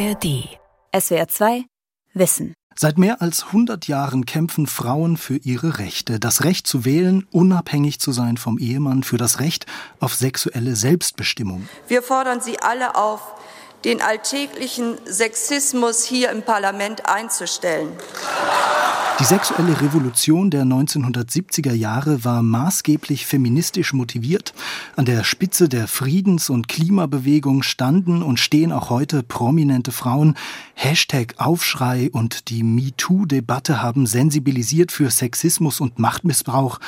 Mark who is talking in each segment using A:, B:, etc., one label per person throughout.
A: ARD. SWR 2 Wissen.
B: Seit mehr als 100 Jahren kämpfen Frauen für ihre Rechte. Das Recht zu wählen, unabhängig zu sein vom Ehemann, für das Recht auf sexuelle Selbstbestimmung.
C: Wir fordern Sie alle auf, den alltäglichen Sexismus hier im Parlament einzustellen.
B: Die sexuelle Revolution der 1970er Jahre war maßgeblich feministisch motiviert. An der Spitze der Friedens- und Klimabewegung standen und stehen auch heute prominente Frauen. Hashtag Aufschrei und die MeToo-Debatte haben sensibilisiert für Sexismus und Machtmissbrauch.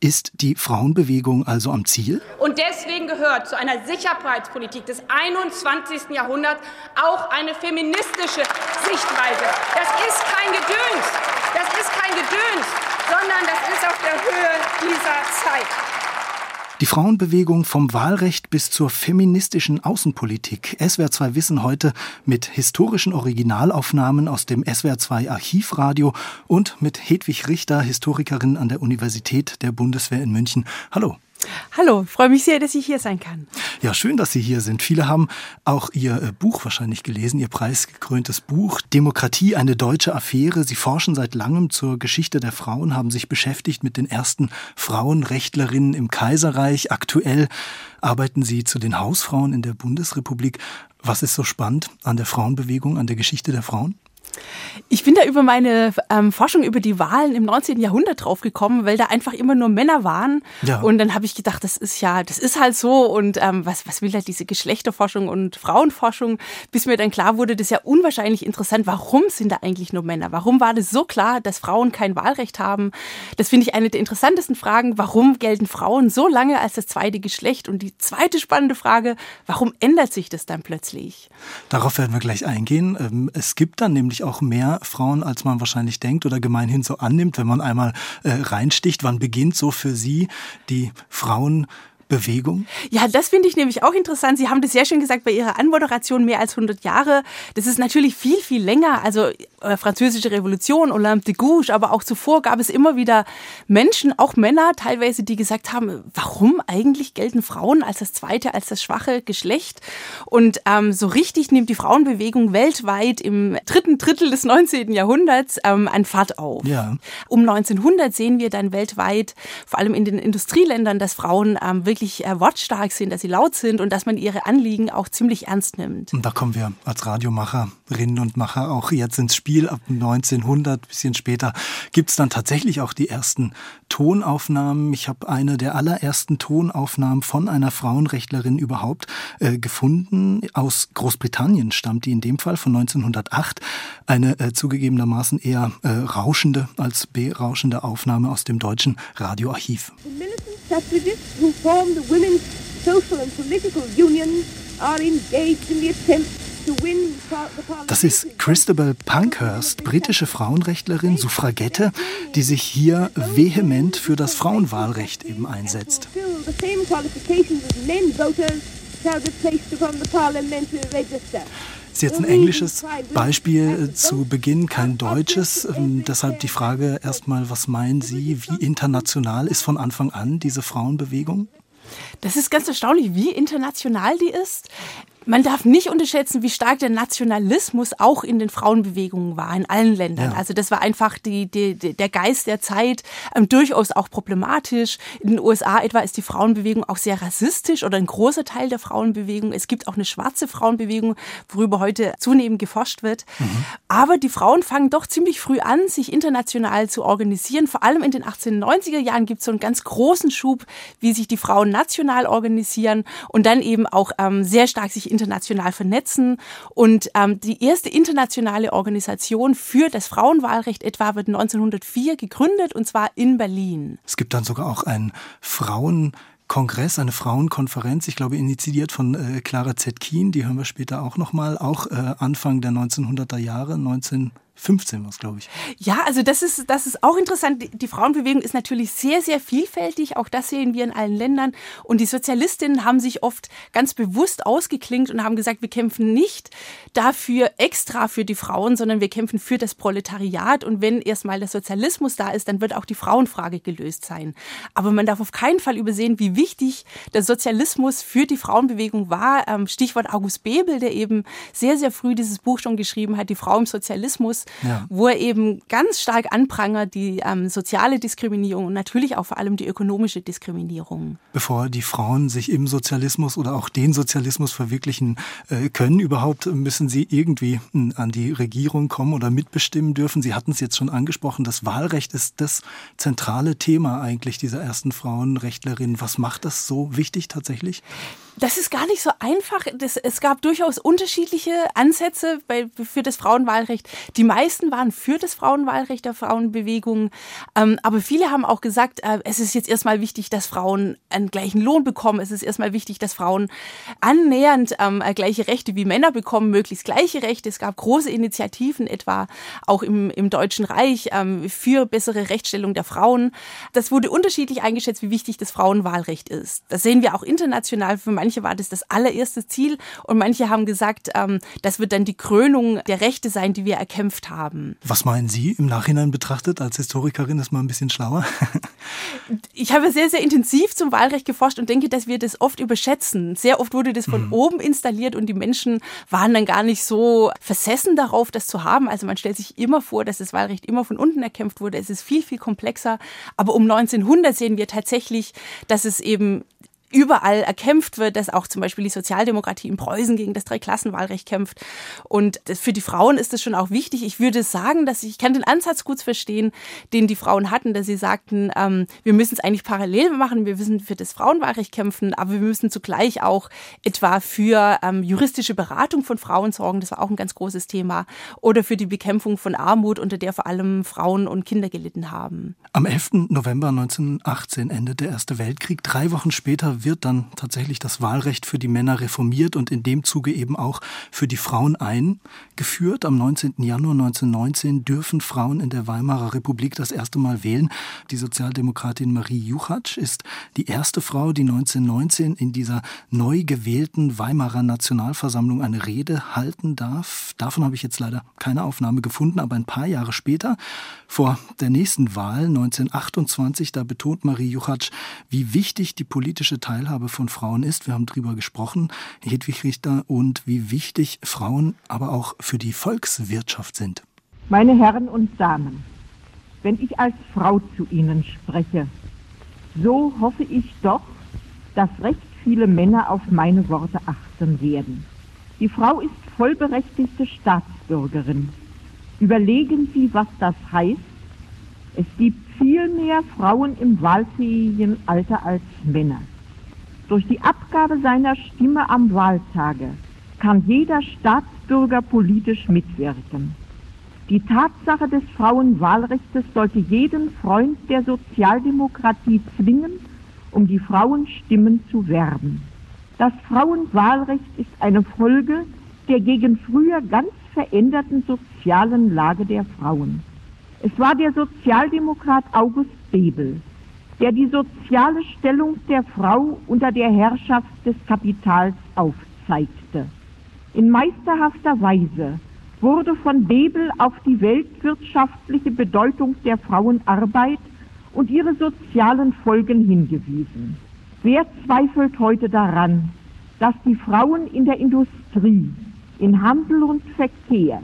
B: Ist die Frauenbewegung also am Ziel?
D: Und deswegen gehört zu einer Sicherheitspolitik des 21. Jahrhunderts auch eine feministische Sichtweise. Das ist kein Gedöns. Das ist kein Gedöns, sondern das ist auf der Höhe dieser Zeit.
B: Die Frauenbewegung vom Wahlrecht bis zur feministischen Außenpolitik. SWR 2 Wissen heute mit historischen Originalaufnahmen aus dem SWR 2 Archivradio und mit Hedwig Richter, Historikerin an der Universität der Bundeswehr in München. Hallo.
E: Hallo, freue mich sehr, dass ich hier sein kann.
B: Ja, schön, dass Sie hier sind. Viele haben auch Ihr äh, Buch wahrscheinlich gelesen, Ihr preisgekröntes Buch Demokratie, eine deutsche Affäre. Sie forschen seit langem zur Geschichte der Frauen, haben sich beschäftigt mit den ersten Frauenrechtlerinnen im Kaiserreich. Aktuell arbeiten Sie zu den Hausfrauen in der Bundesrepublik. Was ist so spannend an der Frauenbewegung, an der Geschichte der Frauen?
E: Ich bin da über meine ähm, Forschung über die Wahlen im 19. Jahrhundert draufgekommen, weil da einfach immer nur Männer waren. Ja. Und dann habe ich gedacht, das ist ja, das ist halt so. Und ähm, was, was will halt diese Geschlechterforschung und Frauenforschung? Bis mir dann klar wurde, das ist ja unwahrscheinlich interessant. Warum sind da eigentlich nur Männer? Warum war das so klar, dass Frauen kein Wahlrecht haben? Das finde ich eine der interessantesten Fragen. Warum gelten Frauen so lange als das zweite Geschlecht? Und die zweite spannende Frage, warum ändert sich das dann plötzlich?
B: Darauf werden wir gleich eingehen. Ähm, es gibt dann nämlich auch mehr Frauen, als man wahrscheinlich denkt oder gemeinhin so annimmt, wenn man einmal äh, reinsticht. Wann beginnt so für Sie die Frauen Bewegung?
E: Ja, das finde ich nämlich auch interessant. Sie haben das sehr schön gesagt bei Ihrer Anmoderation, mehr als 100 Jahre. Das ist natürlich viel, viel länger. Also äh, Französische Revolution, Olympe de Gouges, aber auch zuvor gab es immer wieder Menschen, auch Männer teilweise, die gesagt haben, warum eigentlich gelten Frauen als das zweite, als das schwache Geschlecht? Und ähm, so richtig nimmt die Frauenbewegung weltweit im dritten Drittel des 19. Jahrhunderts ähm, an Fahrt auf. Ja. Um 1900 sehen wir dann weltweit, vor allem in den Industrieländern, dass Frauen ähm, wirklich äh, wortstark sind, dass sie laut sind und dass man ihre Anliegen auch ziemlich ernst nimmt.
B: Und da kommen wir als Radiomacherinnen und Macher auch jetzt ins Spiel. Ab 1900, bisschen später, gibt es dann tatsächlich auch die ersten Tonaufnahmen. Ich habe eine der allerersten Tonaufnahmen von einer Frauenrechtlerin überhaupt äh, gefunden. Aus Großbritannien stammt die in dem Fall von 1908. Eine äh, zugegebenermaßen eher äh, rauschende als berauschende Aufnahme aus dem deutschen Radioarchiv. suffragists who form the women's social and political unions are engaged in the attempt Das ist Christabel Pankhurst, britische Frauenrechtlerin, Suffragette, die sich hier vehement für das Frauenwahlrecht eben einsetzt. Das ist jetzt ein englisches Beispiel zu Beginn, kein deutsches. Ähm, deshalb die Frage erstmal, was meinen Sie, wie international ist von Anfang an diese Frauenbewegung?
E: Das ist ganz erstaunlich, wie international die ist. Man darf nicht unterschätzen, wie stark der Nationalismus auch in den Frauenbewegungen war, in allen Ländern. Ja. Also das war einfach die, die, der Geist der Zeit, ähm, durchaus auch problematisch. In den USA etwa ist die Frauenbewegung auch sehr rassistisch oder ein großer Teil der Frauenbewegung. Es gibt auch eine schwarze Frauenbewegung, worüber heute zunehmend geforscht wird. Mhm. Aber die Frauen fangen doch ziemlich früh an, sich international zu organisieren. Vor allem in den 1890er Jahren gibt es so einen ganz großen Schub, wie sich die Frauen national organisieren und dann eben auch ähm, sehr stark sich international vernetzen. Und ähm, die erste internationale Organisation für das Frauenwahlrecht etwa wird 1904 gegründet und zwar in Berlin.
B: Es gibt dann sogar auch ein Frauen Kongress, eine Frauenkonferenz, ich glaube initiiert von äh, Clara Zetkin, die hören wir später auch nochmal, auch äh, Anfang der 1900er Jahre, 19 15 war es, glaube ich.
E: Ja, also das ist, das ist auch interessant. Die Frauenbewegung ist natürlich sehr, sehr vielfältig. Auch das sehen wir in allen Ländern. Und die Sozialistinnen haben sich oft ganz bewusst ausgeklingt und haben gesagt, wir kämpfen nicht dafür extra für die Frauen, sondern wir kämpfen für das Proletariat. Und wenn erstmal der Sozialismus da ist, dann wird auch die Frauenfrage gelöst sein. Aber man darf auf keinen Fall übersehen, wie wichtig der Sozialismus für die Frauenbewegung war. Ähm, Stichwort August Bebel, der eben sehr, sehr früh dieses Buch schon geschrieben hat, Die Frau im Sozialismus ja. wo er eben ganz stark anprangert die ähm, soziale Diskriminierung und natürlich auch vor allem die ökonomische Diskriminierung.
B: Bevor die Frauen sich im Sozialismus oder auch den Sozialismus verwirklichen äh, können, überhaupt müssen sie irgendwie hm, an die Regierung kommen oder mitbestimmen dürfen. Sie hatten es jetzt schon angesprochen, das Wahlrecht ist das zentrale Thema eigentlich dieser ersten Frauenrechtlerinnen. Was macht das so wichtig tatsächlich?
E: Das ist gar nicht so einfach. Das, es gab durchaus unterschiedliche Ansätze bei, für das Frauenwahlrecht. Die meisten waren für das Frauenwahlrecht der Frauenbewegung. Ähm, aber viele haben auch gesagt, äh, es ist jetzt erstmal wichtig, dass Frauen einen gleichen Lohn bekommen. Es ist erstmal wichtig, dass Frauen annähernd ähm, äh, gleiche Rechte wie Männer bekommen, möglichst gleiche Rechte. Es gab große Initiativen, etwa auch im, im Deutschen Reich, ähm, für bessere Rechtsstellung der Frauen. Das wurde unterschiedlich eingeschätzt, wie wichtig das Frauenwahlrecht ist. Das sehen wir auch international für war das das allererste Ziel und manche haben gesagt, ähm, das wird dann die Krönung der Rechte sein, die wir erkämpft haben.
B: Was meinen Sie im Nachhinein betrachtet? Als Historikerin ist man ein bisschen schlauer.
E: ich habe sehr, sehr intensiv zum Wahlrecht geforscht und denke, dass wir das oft überschätzen. Sehr oft wurde das von mhm. oben installiert und die Menschen waren dann gar nicht so versessen darauf, das zu haben. Also man stellt sich immer vor, dass das Wahlrecht immer von unten erkämpft wurde. Es ist viel, viel komplexer. Aber um 1900 sehen wir tatsächlich, dass es eben überall erkämpft wird, dass auch zum Beispiel die Sozialdemokratie in Preußen gegen das Dreiklassenwahlrecht kämpft. Und für die Frauen ist es schon auch wichtig. Ich würde sagen, dass ich, ich kann den Ansatz gut verstehen, den die Frauen hatten, dass sie sagten, ähm, wir müssen es eigentlich parallel machen, wir müssen für das Frauenwahlrecht kämpfen, aber wir müssen zugleich auch etwa für ähm, juristische Beratung von Frauen sorgen. Das war auch ein ganz großes Thema. Oder für die Bekämpfung von Armut, unter der vor allem Frauen und Kinder gelitten haben.
B: Am 11. November 1918 endet der Erste Weltkrieg. Drei Wochen später wird dann tatsächlich das Wahlrecht für die Männer reformiert und in dem Zuge eben auch für die Frauen eingeführt. Am 19. Januar 1919 dürfen Frauen in der Weimarer Republik das erste Mal wählen. Die Sozialdemokratin Marie Juchatsch ist die erste Frau, die 1919 in dieser neu gewählten Weimarer Nationalversammlung eine Rede halten darf. Davon habe ich jetzt leider keine Aufnahme gefunden, aber ein paar Jahre später, vor der nächsten Wahl 1928, da betont Marie Juchatsch, wie wichtig die politische Teilhabe Teilhabe von Frauen ist. Wir haben darüber gesprochen, Hedwig Richter, und wie wichtig Frauen aber auch für die Volkswirtschaft sind.
F: Meine Herren und Damen, wenn ich als Frau zu Ihnen spreche, so hoffe ich doch, dass recht viele Männer auf meine Worte achten werden. Die Frau ist vollberechtigte Staatsbürgerin. Überlegen Sie, was das heißt. Es gibt viel mehr Frauen im wahlfähigen Alter als Männer. Durch die Abgabe seiner Stimme am Wahltage kann jeder Staatsbürger politisch mitwirken. Die Tatsache des Frauenwahlrechts sollte jeden Freund der Sozialdemokratie zwingen, um die Frauenstimmen zu werben. Das Frauenwahlrecht ist eine Folge der gegen früher ganz veränderten sozialen Lage der Frauen. Es war der Sozialdemokrat August Bebel, der die soziale Stellung der Frau unter der Herrschaft des Kapitals aufzeigte. In meisterhafter Weise wurde von Bebel auf die weltwirtschaftliche Bedeutung der Frauenarbeit und ihre sozialen Folgen hingewiesen. Wer zweifelt heute daran, dass die Frauen in der Industrie, in Handel und Verkehr,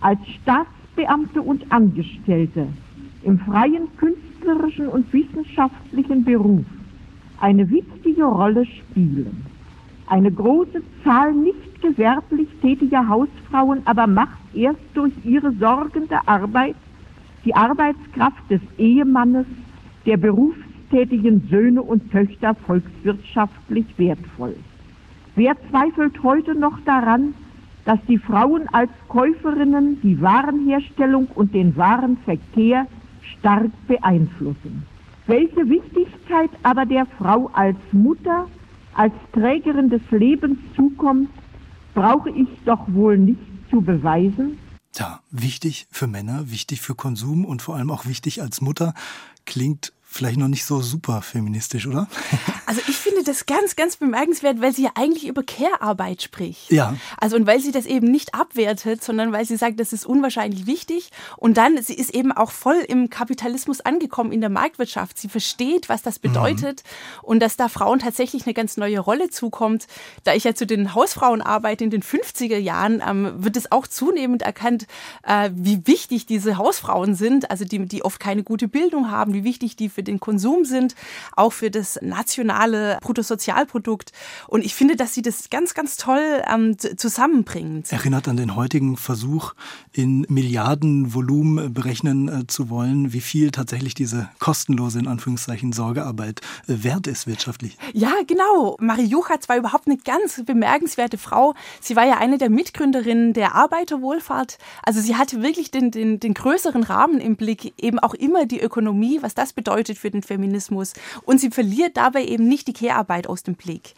F: als Staatsbeamte und Angestellte, im freien Künstler künstlerischen und wissenschaftlichen Beruf eine wichtige Rolle spielen. Eine große Zahl nicht gewerblich tätiger Hausfrauen aber macht erst durch ihre sorgende Arbeit die Arbeitskraft des Ehemannes, der berufstätigen Söhne und Töchter volkswirtschaftlich wertvoll. Wer zweifelt heute noch daran, dass die Frauen als Käuferinnen die Warenherstellung und den Warenverkehr stark beeinflussen. Welche Wichtigkeit aber der Frau als Mutter, als Trägerin des Lebens zukommt, brauche ich doch wohl nicht zu beweisen.
B: Ja, wichtig für Männer, wichtig für Konsum und vor allem auch wichtig als Mutter. Klingt vielleicht noch nicht so super feministisch, oder?
E: Also ich finde das ganz, ganz bemerkenswert, weil sie ja eigentlich über Care-Arbeit spricht.
B: Ja.
E: Also und weil sie das eben nicht abwertet, sondern weil sie sagt, das ist unwahrscheinlich wichtig. Und dann, sie ist eben auch voll im Kapitalismus angekommen, in der Marktwirtschaft. Sie versteht, was das bedeutet mhm. und dass da Frauen tatsächlich eine ganz neue Rolle zukommt. Da ich ja zu den Hausfrauen arbeite in den 50er Jahren, ähm, wird es auch zunehmend erkannt, äh, wie wichtig diese Hausfrauen sind, also die, die oft keine gute Bildung haben, wie wichtig die für den Konsum sind, auch für das nationale Bruttosozialprodukt. Und ich finde, dass sie das ganz, ganz toll ähm, zusammenbringt.
B: Erinnert an den heutigen Versuch, in Milliardenvolumen berechnen äh, zu wollen, wie viel tatsächlich diese kostenlose, in Anführungszeichen, Sorgearbeit äh, wert ist wirtschaftlich.
E: Ja, genau. Marie Juchatz war überhaupt eine ganz bemerkenswerte Frau. Sie war ja eine der Mitgründerinnen der Arbeiterwohlfahrt. Also sie hatte wirklich den, den, den größeren Rahmen im Blick, eben auch immer die Ökonomie, was das bedeutet für den Feminismus. Und sie verliert dabei eben nicht die Kehrarbeit aus dem Blick.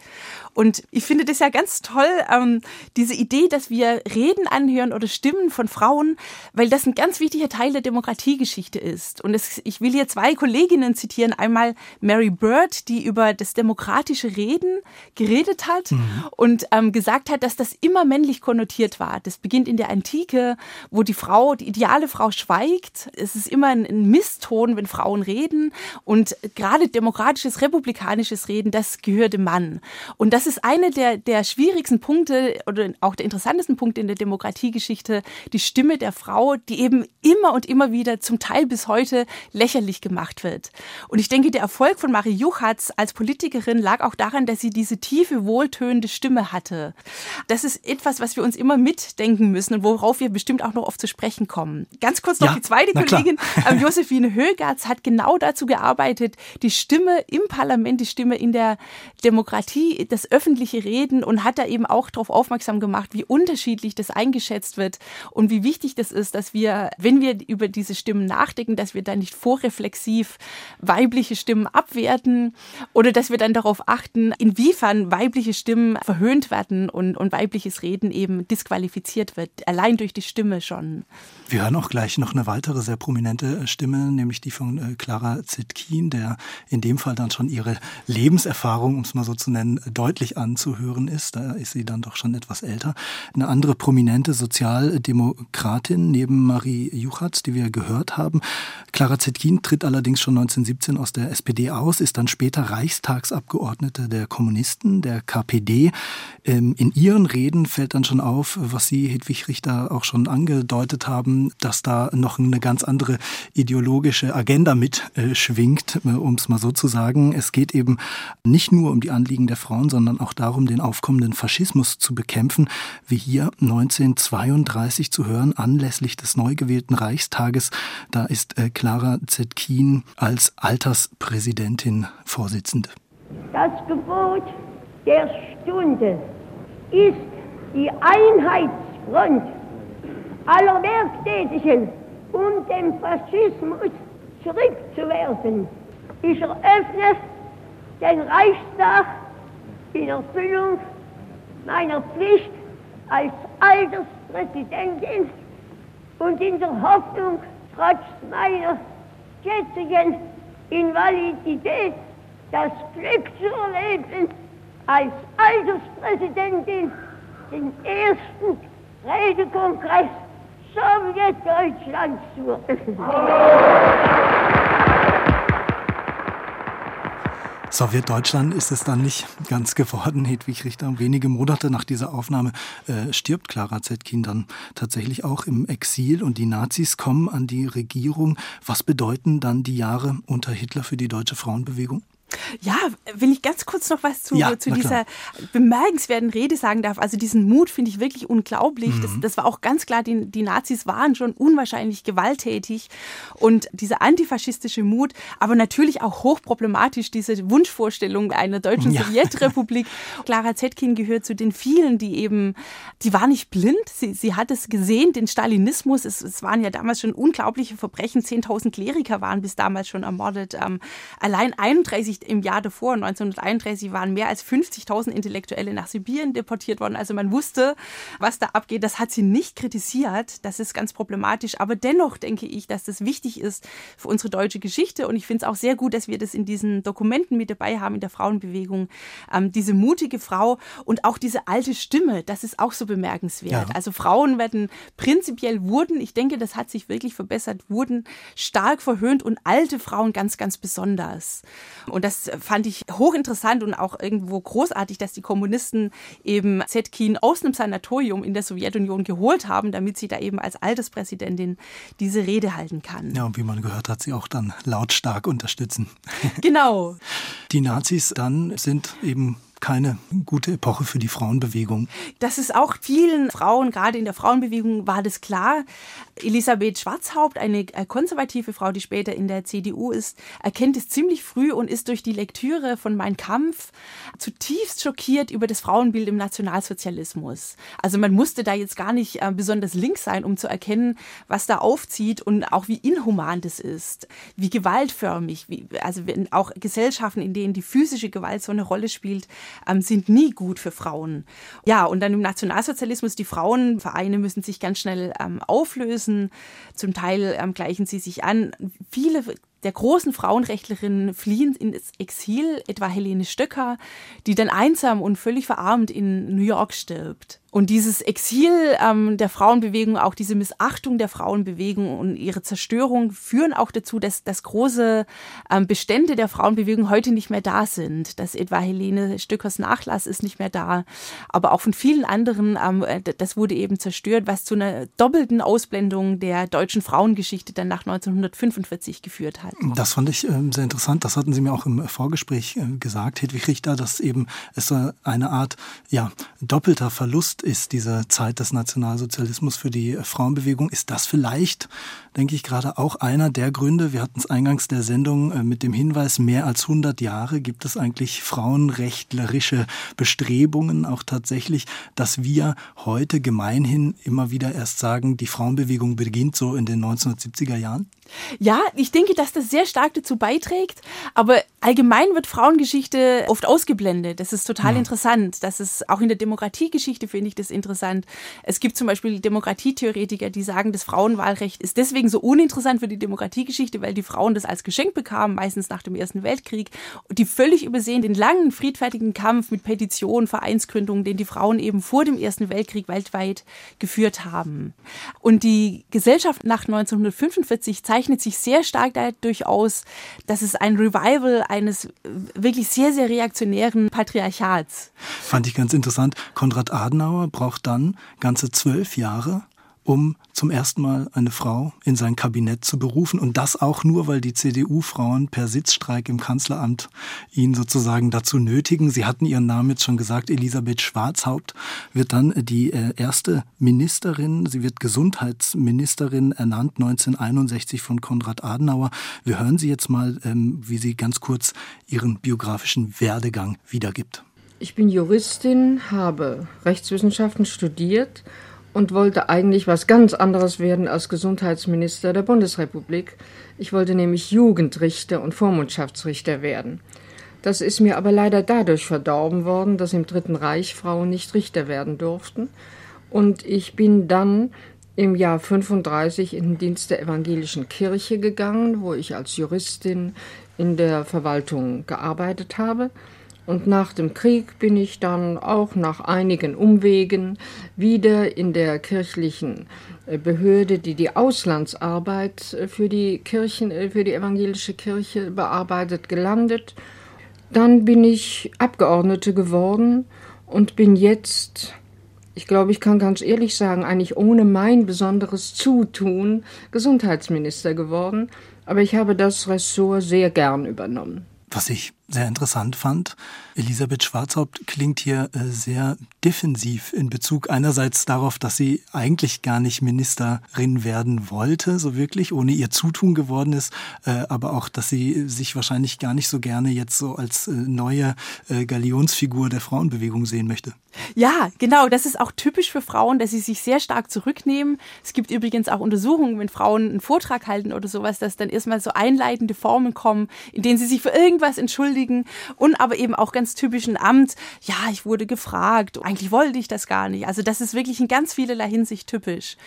E: Und ich finde das ja ganz toll, ähm, diese Idee, dass wir Reden anhören oder Stimmen von Frauen, weil das ein ganz wichtiger Teil der Demokratiegeschichte ist. Und es, ich will hier zwei Kolleginnen zitieren. Einmal Mary Bird, die über das demokratische Reden geredet hat mhm. und ähm, gesagt hat, dass das immer männlich konnotiert war. Das beginnt in der Antike, wo die Frau, die ideale Frau schweigt. Es ist immer ein, ein Misston, wenn Frauen reden. Und gerade demokratisches, republikanisches Reden, das gehört dem Mann. Und das ist eine der, der schwierigsten Punkte oder auch der interessantesten Punkte in der Demokratiegeschichte, die Stimme der Frau, die eben immer und immer wieder zum Teil bis heute lächerlich gemacht wird. Und ich denke, der Erfolg von Marie Juchatz als Politikerin lag auch daran, dass sie diese tiefe, wohltönende Stimme hatte. Das ist etwas, was wir uns immer mitdenken müssen und worauf wir bestimmt auch noch oft zu sprechen kommen. Ganz kurz noch ja, die zweite Kollegin, ähm, Josephine Högertz, hat genau dazu gearbeitet, die Stimme im Parlament, die Stimme in der Demokratie, das öffentliche Reden und hat da eben auch darauf aufmerksam gemacht, wie unterschiedlich das eingeschätzt wird und wie wichtig das ist, dass wir, wenn wir über diese Stimmen nachdenken, dass wir da nicht vorreflexiv weibliche Stimmen abwerten oder dass wir dann darauf achten, inwiefern weibliche Stimmen verhöhnt werden und, und weibliches Reden eben disqualifiziert wird, allein durch die Stimme schon.
B: Wir hören auch gleich noch eine weitere sehr prominente Stimme, nämlich die von äh, Clara Zetkin, der in dem Fall dann schon ihre Lebenserfahrung, um es mal so zu nennen, deutlich anzuhören ist. Da ist sie dann doch schon etwas älter. Eine andere prominente Sozialdemokratin neben Marie Juchatz, die wir gehört haben. Clara Zetkin tritt allerdings schon 1917 aus der SPD aus, ist dann später Reichstagsabgeordnete der Kommunisten, der KPD. Ähm, in ihren Reden fällt dann schon auf, was Sie, Hedwig Richter, auch schon angedeutet haben, dass da noch eine ganz andere ideologische Agenda mitschwingt, äh, um es mal so zu sagen. Es geht eben nicht nur um die Anliegen der Frauen, sondern auch darum, den aufkommenden Faschismus zu bekämpfen, wie hier 1932 zu hören, anlässlich des neu gewählten Reichstages. Da ist äh, Clara Zetkin als Alterspräsidentin Vorsitzende.
G: Das Gebot der Stunde ist die Einheitsfront aller Werktätigen, um den Faschismus zurückzuwerfen. Ich eröffne den Reichstag in Erfüllung meiner Pflicht als Alterspräsidentin und in der Hoffnung, trotz meiner jetzigen Invalidität das Glück zu erleben, als Alterspräsidentin den ersten Redekongress Sowjetdeutschland zu.
B: Sowjetdeutschland ist es dann nicht ganz geworden. Hedwig Richter, wenige Monate nach dieser Aufnahme äh, stirbt Clara Zetkin dann tatsächlich auch im Exil und die Nazis kommen an die Regierung. Was bedeuten dann die Jahre unter Hitler für die deutsche Frauenbewegung?
E: Ja, will ich ganz kurz noch was zu, ja, zu dieser bemerkenswerten Rede sagen darf. Also diesen Mut finde ich wirklich unglaublich. Mhm. Das, das, war auch ganz klar, die, die Nazis waren schon unwahrscheinlich gewalttätig und dieser antifaschistische Mut, aber natürlich auch hochproblematisch, diese Wunschvorstellung einer deutschen ja. Sowjetrepublik. Clara Zetkin gehört zu den vielen, die eben, die war nicht blind, sie, sie hat es gesehen, den Stalinismus. Es, es waren ja damals schon unglaubliche Verbrechen. 10.000 Kleriker waren bis damals schon ermordet. Ähm, allein 31 tatsächlich im Jahr davor, 1931, waren mehr als 50.000 Intellektuelle nach Sibirien deportiert worden. Also man wusste, was da abgeht. Das hat sie nicht kritisiert. Das ist ganz problematisch. Aber dennoch denke ich, dass das wichtig ist für unsere deutsche Geschichte. Und ich finde es auch sehr gut, dass wir das in diesen Dokumenten mit dabei haben in der Frauenbewegung. Ähm, diese mutige Frau und auch diese alte Stimme, das ist auch so bemerkenswert. Ja. Also Frauen werden prinzipiell wurden, ich denke, das hat sich wirklich verbessert, wurden stark verhöhnt und alte Frauen ganz, ganz besonders. Und das fand ich hochinteressant und auch irgendwo großartig, dass die Kommunisten eben Zetkin aus einem Sanatorium in der Sowjetunion geholt haben, damit sie da eben als Alterspräsidentin diese Rede halten kann.
B: Ja, und wie man gehört hat, sie auch dann lautstark unterstützen.
E: Genau.
B: Die Nazis dann sind eben keine gute Epoche für die Frauenbewegung.
E: Das ist auch vielen Frauen, gerade in der Frauenbewegung, war das klar. Elisabeth Schwarzhaupt, eine konservative Frau, die später in der CDU ist, erkennt es ziemlich früh und ist durch die Lektüre von Mein Kampf zutiefst schockiert über das Frauenbild im Nationalsozialismus. Also man musste da jetzt gar nicht äh, besonders links sein, um zu erkennen, was da aufzieht und auch wie inhuman das ist, wie gewaltförmig, wie, also auch Gesellschaften, in denen die physische Gewalt so eine Rolle spielt, ähm, sind nie gut für Frauen. Ja, und dann im Nationalsozialismus, die Frauenvereine müssen sich ganz schnell ähm, auflösen. Zum Teil ähm, gleichen sie sich an. Viele der großen Frauenrechtlerinnen fliehen ins Exil, etwa Helene Stöcker, die dann einsam und völlig verarmt in New York stirbt. Und dieses Exil ähm, der Frauenbewegung, auch diese Missachtung der Frauenbewegung und ihre Zerstörung führen auch dazu, dass, dass große ähm, Bestände der Frauenbewegung heute nicht mehr da sind. Dass etwa Helene Stöckers Nachlass ist nicht mehr da. Aber auch von vielen anderen, ähm, das wurde eben zerstört, was zu einer doppelten Ausblendung der deutschen Frauengeschichte dann nach 1945 geführt hat.
B: Das fand ich äh, sehr interessant. Das hatten Sie mir auch im Vorgespräch äh, gesagt, Hedwig Richter, dass eben es eine Art ja, doppelter Verlust ist diese Zeit des Nationalsozialismus für die Frauenbewegung. Ist das vielleicht, denke ich, gerade auch einer der Gründe? Wir hatten es eingangs der Sendung äh, mit dem Hinweis, mehr als 100 Jahre gibt es eigentlich frauenrechtlerische Bestrebungen auch tatsächlich, dass wir heute gemeinhin immer wieder erst sagen, die Frauenbewegung beginnt so in den 1970er Jahren?
E: Ja, ich denke, dass das sehr stark dazu beiträgt. Aber allgemein wird Frauengeschichte oft ausgeblendet. Das ist total ja. interessant. Das ist auch in der Demokratiegeschichte finde ich das interessant. Es gibt zum Beispiel Demokratietheoretiker, die sagen, das Frauenwahlrecht ist deswegen so uninteressant für die Demokratiegeschichte, weil die Frauen das als Geschenk bekamen, meistens nach dem Ersten Weltkrieg, die völlig übersehen den langen friedfertigen Kampf mit Petitionen, Vereinsgründungen, den die Frauen eben vor dem Ersten Weltkrieg weltweit geführt haben. Und die Gesellschaft nach 1945 zeichnet sich sehr stark dadurch aus, dass es ein Revival eines wirklich sehr, sehr reaktionären Patriarchats.
B: Fand ich ganz interessant. Konrad Adenauer braucht dann ganze zwölf Jahre, um zum ersten Mal eine Frau in sein Kabinett zu berufen. Und das auch nur, weil die CDU-Frauen per Sitzstreik im Kanzleramt ihn sozusagen dazu nötigen. Sie hatten ihren Namen jetzt schon gesagt. Elisabeth Schwarzhaupt wird dann die äh, erste Ministerin. Sie wird Gesundheitsministerin ernannt 1961 von Konrad Adenauer. Wir hören Sie jetzt mal, ähm, wie sie ganz kurz ihren biografischen Werdegang wiedergibt.
H: Ich bin Juristin, habe Rechtswissenschaften studiert und wollte eigentlich was ganz anderes werden als Gesundheitsminister der Bundesrepublik. Ich wollte nämlich Jugendrichter und Vormundschaftsrichter werden. Das ist mir aber leider dadurch verdorben worden, dass im Dritten Reich Frauen nicht Richter werden durften. Und ich bin dann im Jahr 35 in den Dienst der evangelischen Kirche gegangen, wo ich als Juristin in der Verwaltung gearbeitet habe. Und nach dem Krieg bin ich dann auch nach einigen Umwegen wieder in der kirchlichen äh, Behörde, die die Auslandsarbeit äh, für die Kirchen, äh, für die evangelische Kirche bearbeitet, gelandet. Dann bin ich Abgeordnete geworden und bin jetzt, ich glaube, ich kann ganz ehrlich sagen, eigentlich ohne mein besonderes Zutun Gesundheitsminister geworden. Aber ich habe das Ressort sehr gern übernommen.
B: Was ich sehr interessant fand. Elisabeth Schwarzhaupt klingt hier äh, sehr defensiv in Bezug einerseits darauf, dass sie eigentlich gar nicht Ministerin werden wollte, so wirklich, ohne ihr Zutun geworden ist, äh, aber auch, dass sie sich wahrscheinlich gar nicht so gerne jetzt so als äh, neue Galionsfigur der Frauenbewegung sehen möchte.
E: Ja, genau, das ist auch typisch für Frauen, dass sie sich sehr stark zurücknehmen. Es gibt übrigens auch Untersuchungen, wenn Frauen einen Vortrag halten oder sowas, dass dann erstmal so einleitende Formen kommen, in denen sie sich für irgendwas entschuldigen huldigen und aber eben auch ganz typischen Amt. Ja, ich wurde gefragt, eigentlich wollte ich das gar nicht. Also das ist wirklich in ganz vielerlei Hinsicht typisch.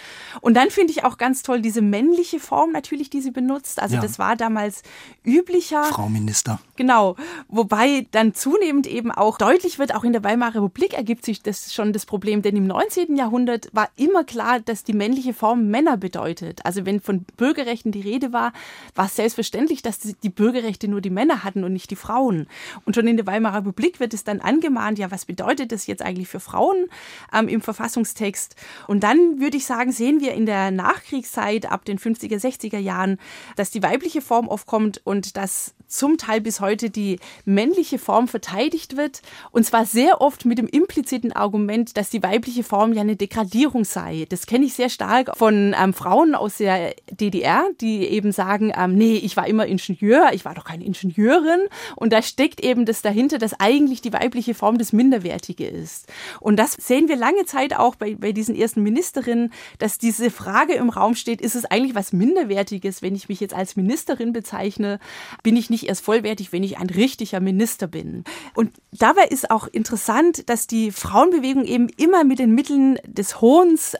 E: Und dann finde ich auch ganz toll diese männliche Form natürlich, die sie benutzt. Also ja. das war damals üblicher.
B: Frau Minister.
E: Genau. Wobei dann zunehmend eben auch deutlich wird, auch in der Weimarer Republik ergibt sich das schon das Problem, denn im 19. Jahrhundert war immer klar, dass die männliche Form Männer bedeutet. Also wenn von Bürgerrechten die Rede war, war es selbstverständlich, dass die Bürgerrechte nur die Männer hatten und nicht die Frauen. Und schon in der Weimarer Republik wird es dann angemahnt, ja, was bedeutet das jetzt eigentlich für Frauen ähm, im Verfassungstext? Und dann würde ich sagen, sehen wir in der Nachkriegszeit ab den 50er, 60er Jahren, dass die weibliche Form aufkommt und dass zum Teil bis heute die männliche Form verteidigt wird. Und zwar sehr oft mit dem impliziten Argument, dass die weibliche Form ja eine Degradierung sei. Das kenne ich sehr stark von ähm, Frauen aus der DDR, die eben sagen, ähm, nee, ich war immer Ingenieur, ich war doch keine Ingenieurin. Und da steckt eben das dahinter, dass eigentlich die weibliche Form das Minderwertige ist. Und das sehen wir lange Zeit auch bei, bei diesen ersten Ministerinnen, dass diese Frage im Raum steht, ist es eigentlich was Minderwertiges, wenn ich mich jetzt als Ministerin bezeichne? Bin ich nicht ich erst vollwertig, wenn ich ein richtiger Minister bin. Und dabei ist auch interessant, dass die Frauenbewegung eben immer mit den Mitteln des Hohns,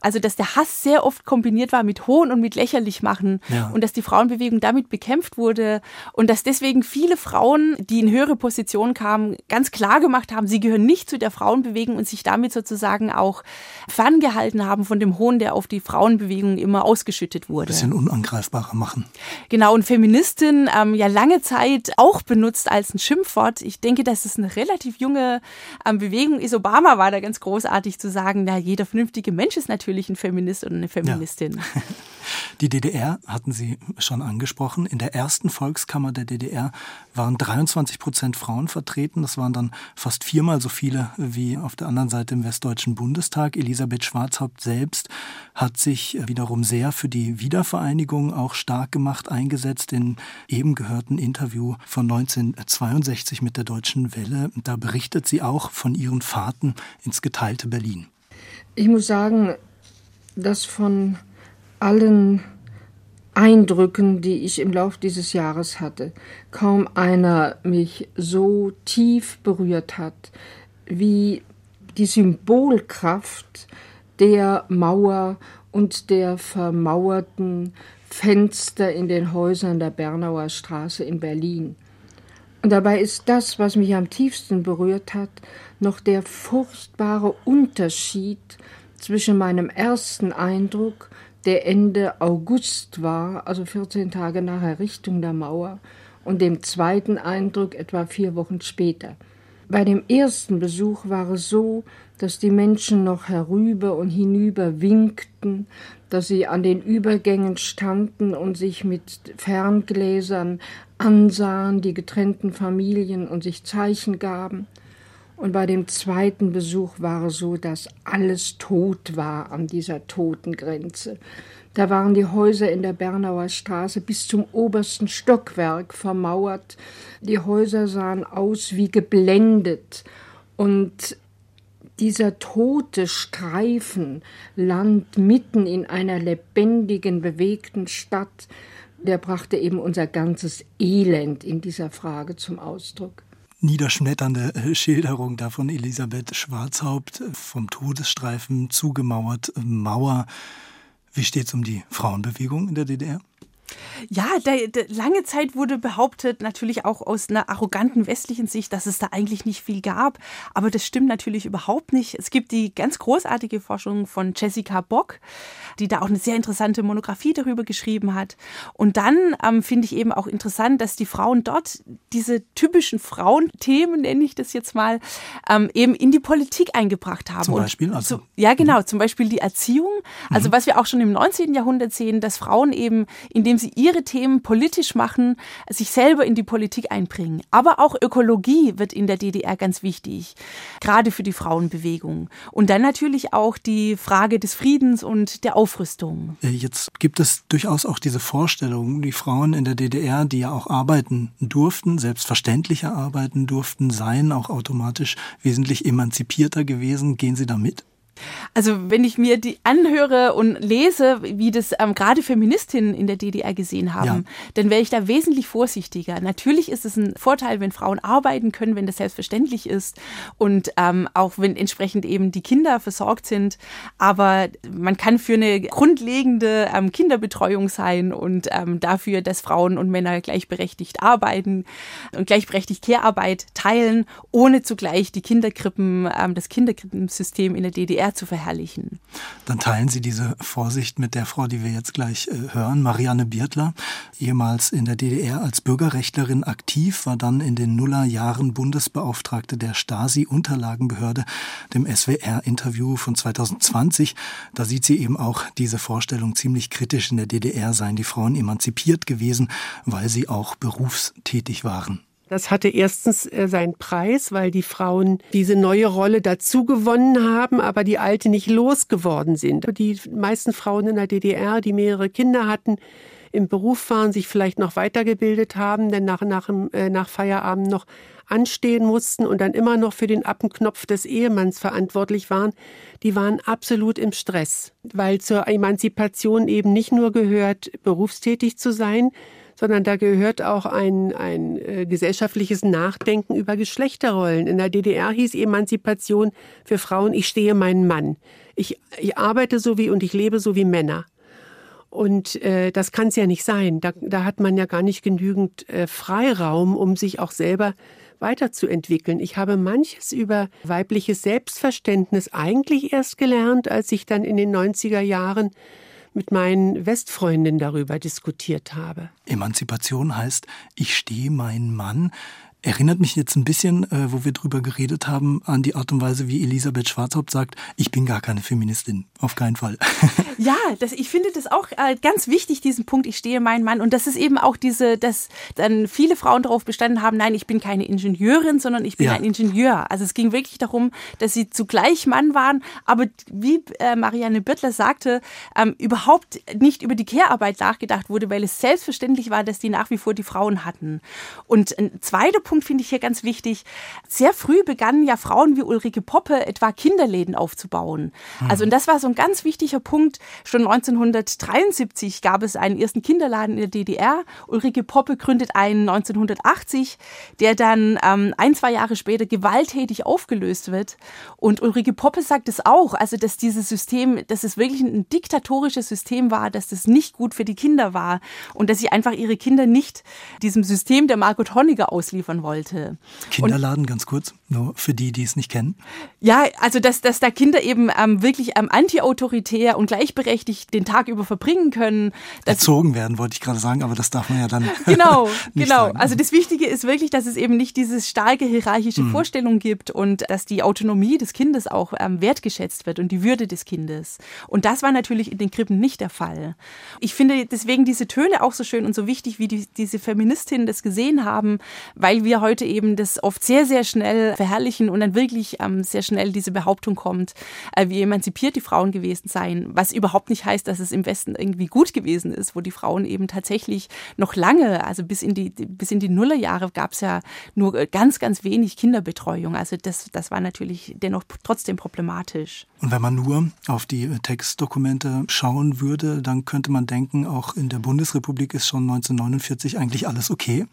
E: also dass der Hass sehr oft kombiniert war mit Hohn und mit lächerlich machen ja. und dass die Frauenbewegung damit bekämpft wurde und dass deswegen viele Frauen, die in höhere Positionen kamen, ganz klar gemacht haben, sie gehören nicht zu der Frauenbewegung und sich damit sozusagen auch ferngehalten haben von dem Hohn, der auf die Frauenbewegung immer ausgeschüttet wurde.
B: Ein bisschen unangreifbarer machen.
E: Genau, und Feministin ähm, ja lange Zeit auch benutzt als ein Schimpfwort. Ich denke, dass es eine relativ junge ähm, Bewegung ist. Obama war da ganz großartig zu sagen, na, jeder vernünftige Mensch ist natürlich ein Feminist oder eine Feministin. Ja.
B: Die DDR hatten Sie schon angesprochen. In der ersten Volkskammer der DDR waren 23 Prozent Frauen vertreten. Das waren dann fast viermal so viele wie auf der anderen Seite im Westdeutschen Bundestag. Elisabeth Schwarzhaupt selbst hat sich wiederum sehr für die Wiedervereinigung auch stark gemacht, eingesetzt. In eben gehörten Interview von 1962 mit der Deutschen Welle. Da berichtet sie auch von ihren Fahrten ins geteilte Berlin.
H: Ich muss sagen, dass von allen Eindrücken, die ich im Laufe dieses Jahres hatte, kaum einer mich so tief berührt hat wie die Symbolkraft der Mauer und der vermauerten Fenster in den Häusern der Bernauer Straße in Berlin. Und dabei ist das, was mich am tiefsten berührt hat, noch der furchtbare Unterschied zwischen meinem ersten Eindruck der Ende August war, also 14 Tage nach Errichtung der Mauer, und dem zweiten Eindruck etwa vier Wochen später. Bei dem ersten Besuch war es so, dass die Menschen noch herüber und hinüber winkten, dass sie an den Übergängen standen und sich mit Ferngläsern ansahen, die getrennten Familien und sich Zeichen gaben. Und bei dem zweiten Besuch war es so, dass alles tot war an dieser Totengrenze. Da waren die Häuser in der Bernauer Straße bis zum obersten Stockwerk vermauert. Die Häuser sahen aus wie geblendet. Und dieser tote Streifen Land mitten in einer lebendigen, bewegten Stadt, der brachte eben unser ganzes Elend in dieser Frage zum Ausdruck
B: niederschmetternde äh, Schilderung da von Elisabeth Schwarzhaupt äh, vom Todesstreifen zugemauert, äh, Mauer. Wie steht es um die Frauenbewegung in der DDR?
E: Ja, der, der, lange Zeit wurde behauptet, natürlich auch aus einer arroganten westlichen Sicht, dass es da eigentlich nicht viel gab. Aber das stimmt natürlich überhaupt nicht. Es gibt die ganz großartige Forschung von Jessica Bock, die da auch eine sehr interessante Monographie darüber geschrieben hat. Und dann ähm, finde ich eben auch interessant, dass die Frauen dort diese typischen Frauenthemen, nenne ich das jetzt mal, ähm, eben in die Politik eingebracht haben.
B: Zum Beispiel? Also,
E: zu, ja, genau. Zum Beispiel die Erziehung. Also mhm. was wir auch schon im 19. Jahrhundert sehen, dass Frauen eben, indem sie ihre Themen politisch machen, sich selber in die Politik einbringen. Aber auch Ökologie wird in der DDR ganz wichtig, gerade für die Frauenbewegung. Und dann natürlich auch die Frage des Friedens und der Aufrüstung.
B: Äh, jetzt gibt es durchaus auch diese Vorstellung, die Frauen in der DDR, die ja auch arbeiten durften, selbstverständlicher arbeiten durften, seien auch automatisch wesentlich emanzipierter gewesen. Gehen Sie da mit?
E: Also wenn ich mir die anhöre und lese, wie das ähm, gerade Feministinnen in der DDR gesehen haben, ja. dann wäre ich da wesentlich vorsichtiger. Natürlich ist es ein Vorteil, wenn Frauen arbeiten können, wenn das selbstverständlich ist und ähm, auch wenn entsprechend eben die Kinder versorgt sind. Aber man kann für eine grundlegende ähm, Kinderbetreuung sein und ähm, dafür, dass Frauen und Männer gleichberechtigt arbeiten und gleichberechtigt Care-Arbeit teilen, ohne zugleich die Kinderkrippen, ähm, das Kinderkrippensystem in der DDR zu verherrlichen.
B: Dann teilen Sie diese Vorsicht mit der Frau, die wir jetzt gleich äh, hören, Marianne Biertler, ehemals in der DDR als Bürgerrechtlerin aktiv, war dann in den Nullerjahren Bundesbeauftragte der Stasi-Unterlagenbehörde, dem SWR-Interview von 2020. Da sieht sie eben auch diese Vorstellung ziemlich kritisch. In der DDR seien die Frauen emanzipiert gewesen, weil sie auch berufstätig waren.
I: Das hatte erstens äh, seinen Preis, weil die Frauen diese neue Rolle dazu gewonnen haben, aber die alte nicht losgeworden sind. Die meisten Frauen in der DDR, die mehrere Kinder hatten, im Beruf waren, sich vielleicht noch weitergebildet haben, denn nach, nach, äh, nach Feierabend noch anstehen mussten und dann immer noch für den Appenknopf des Ehemanns verantwortlich waren, die waren absolut im Stress, weil zur Emanzipation eben nicht nur gehört, berufstätig zu sein, sondern da gehört auch ein, ein äh, gesellschaftliches Nachdenken über Geschlechterrollen. In der DDR hieß Emanzipation für Frauen, ich stehe meinen Mann. Ich, ich arbeite so wie und ich lebe so wie Männer. Und äh, das kann es ja nicht sein. Da, da hat man ja gar nicht genügend äh, Freiraum, um sich auch selber weiterzuentwickeln. Ich habe manches über weibliches Selbstverständnis eigentlich erst gelernt, als ich dann in den 90er Jahren mit meinen Westfreundinnen darüber diskutiert habe.
B: Emanzipation heißt, ich stehe meinen Mann. Erinnert mich jetzt ein bisschen, äh, wo wir drüber geredet haben, an die Art und Weise, wie Elisabeth Schwarzhaupt sagt, ich bin gar keine Feministin. Auf keinen Fall.
E: ja, das, ich finde das auch äh, ganz wichtig, diesen Punkt, ich stehe meinen Mann. Und das ist eben auch diese, dass dann viele Frauen darauf bestanden haben, nein, ich bin keine Ingenieurin, sondern ich bin ja. ein Ingenieur. Also es ging wirklich darum, dass sie zugleich Mann waren, aber wie äh, Marianne Birtler sagte, ähm, überhaupt nicht über die Kehrarbeit nachgedacht wurde, weil es selbstverständlich war, dass die nach wie vor die Frauen hatten. Und ein zweiter Punkt, Punkt finde ich hier ganz wichtig. Sehr früh begannen ja Frauen wie Ulrike Poppe etwa Kinderläden aufzubauen. Mhm. Also und das war so ein ganz wichtiger Punkt. Schon 1973 gab es einen ersten Kinderladen in der DDR. Ulrike Poppe gründet einen 1980, der dann ähm, ein, zwei Jahre später gewalttätig aufgelöst wird. Und Ulrike Poppe sagt es auch, also dass dieses System, dass es wirklich ein diktatorisches System war, dass das nicht gut für die Kinder war und dass sie einfach ihre Kinder nicht diesem System der Margot Honegger ausliefern wollte.
B: Kinderladen, und, ganz kurz, nur für die, die es nicht kennen.
E: Ja, also dass, dass da Kinder eben ähm, wirklich ähm, antiautoritär und gleichberechtigt den Tag über verbringen können.
B: Erzogen werden, wollte ich gerade sagen, aber das darf man ja dann.
E: Genau, genau. Sagen. Also das Wichtige ist wirklich, dass es eben nicht diese starke hierarchische mhm. Vorstellung gibt und dass die Autonomie des Kindes auch ähm, wertgeschätzt wird und die Würde des Kindes. Und das war natürlich in den Krippen nicht der Fall. Ich finde deswegen diese Töne auch so schön und so wichtig, wie die, diese Feministinnen das gesehen haben, weil wir heute eben das oft sehr, sehr schnell verherrlichen und dann wirklich ähm, sehr schnell diese Behauptung kommt, äh, wie emanzipiert die Frauen gewesen seien, was überhaupt nicht heißt, dass es im Westen irgendwie gut gewesen ist, wo die Frauen eben tatsächlich noch lange, also bis in die, bis in die Nullerjahre gab es ja nur äh, ganz, ganz wenig Kinderbetreuung. Also das, das war natürlich dennoch trotzdem problematisch.
B: Und wenn man nur auf die äh, Textdokumente schauen würde, dann könnte man denken, auch in der Bundesrepublik ist schon 1949 eigentlich alles okay.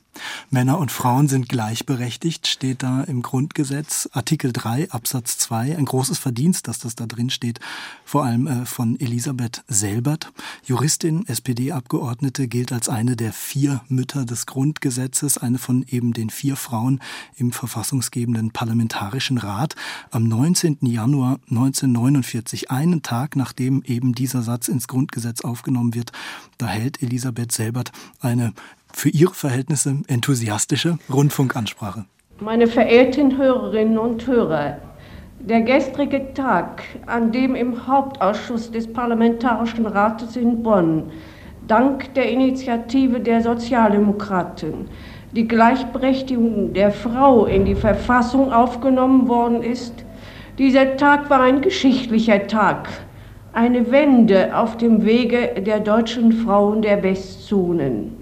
B: Männer und Frauen sind gleichberechtigt, steht da im Grundgesetz, Artikel 3 Absatz 2. Ein großes Verdienst, dass das da drin steht, vor allem äh, von Elisabeth Selbert. Juristin, SPD-Abgeordnete, gilt als eine der vier Mütter des Grundgesetzes, eine von eben den vier Frauen im verfassungsgebenden Parlamentarischen Rat. Am 19. Januar 1949, einen Tag nachdem eben dieser Satz ins Grundgesetz aufgenommen wird, da hält Elisabeth Selbert eine für Ihre Verhältnisse enthusiastische Rundfunkansprache.
J: Meine verehrten Hörerinnen und Hörer, der gestrige Tag, an dem im Hauptausschuss des Parlamentarischen Rates in Bonn dank der Initiative der Sozialdemokraten die Gleichberechtigung der Frau in die Verfassung aufgenommen worden ist, dieser Tag war ein geschichtlicher Tag, eine Wende auf dem Wege der deutschen Frauen der Westzonen.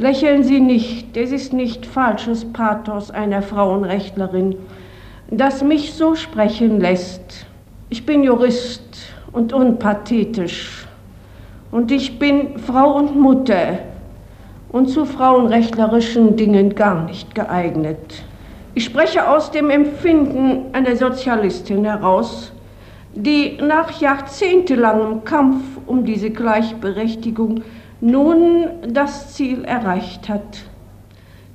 J: Lächeln Sie nicht, das ist nicht falsches Pathos einer Frauenrechtlerin, das mich so sprechen lässt. Ich bin Jurist und unpathetisch. Und ich bin Frau und Mutter und zu frauenrechtlerischen Dingen gar nicht geeignet. Ich spreche aus dem Empfinden einer Sozialistin heraus, die nach jahrzehntelangem Kampf um diese Gleichberechtigung nun das Ziel erreicht hat.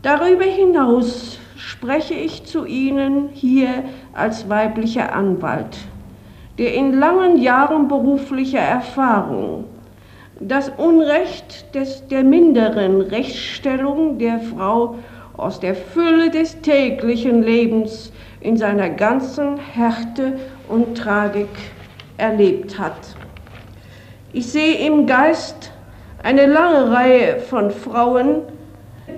J: Darüber hinaus spreche ich zu Ihnen hier als weiblicher Anwalt, der in langen Jahren beruflicher Erfahrung das Unrecht des, der minderen Rechtsstellung der Frau aus der Fülle des täglichen Lebens in seiner ganzen Härte und Tragik erlebt hat. Ich sehe im Geist eine lange Reihe von Frauen,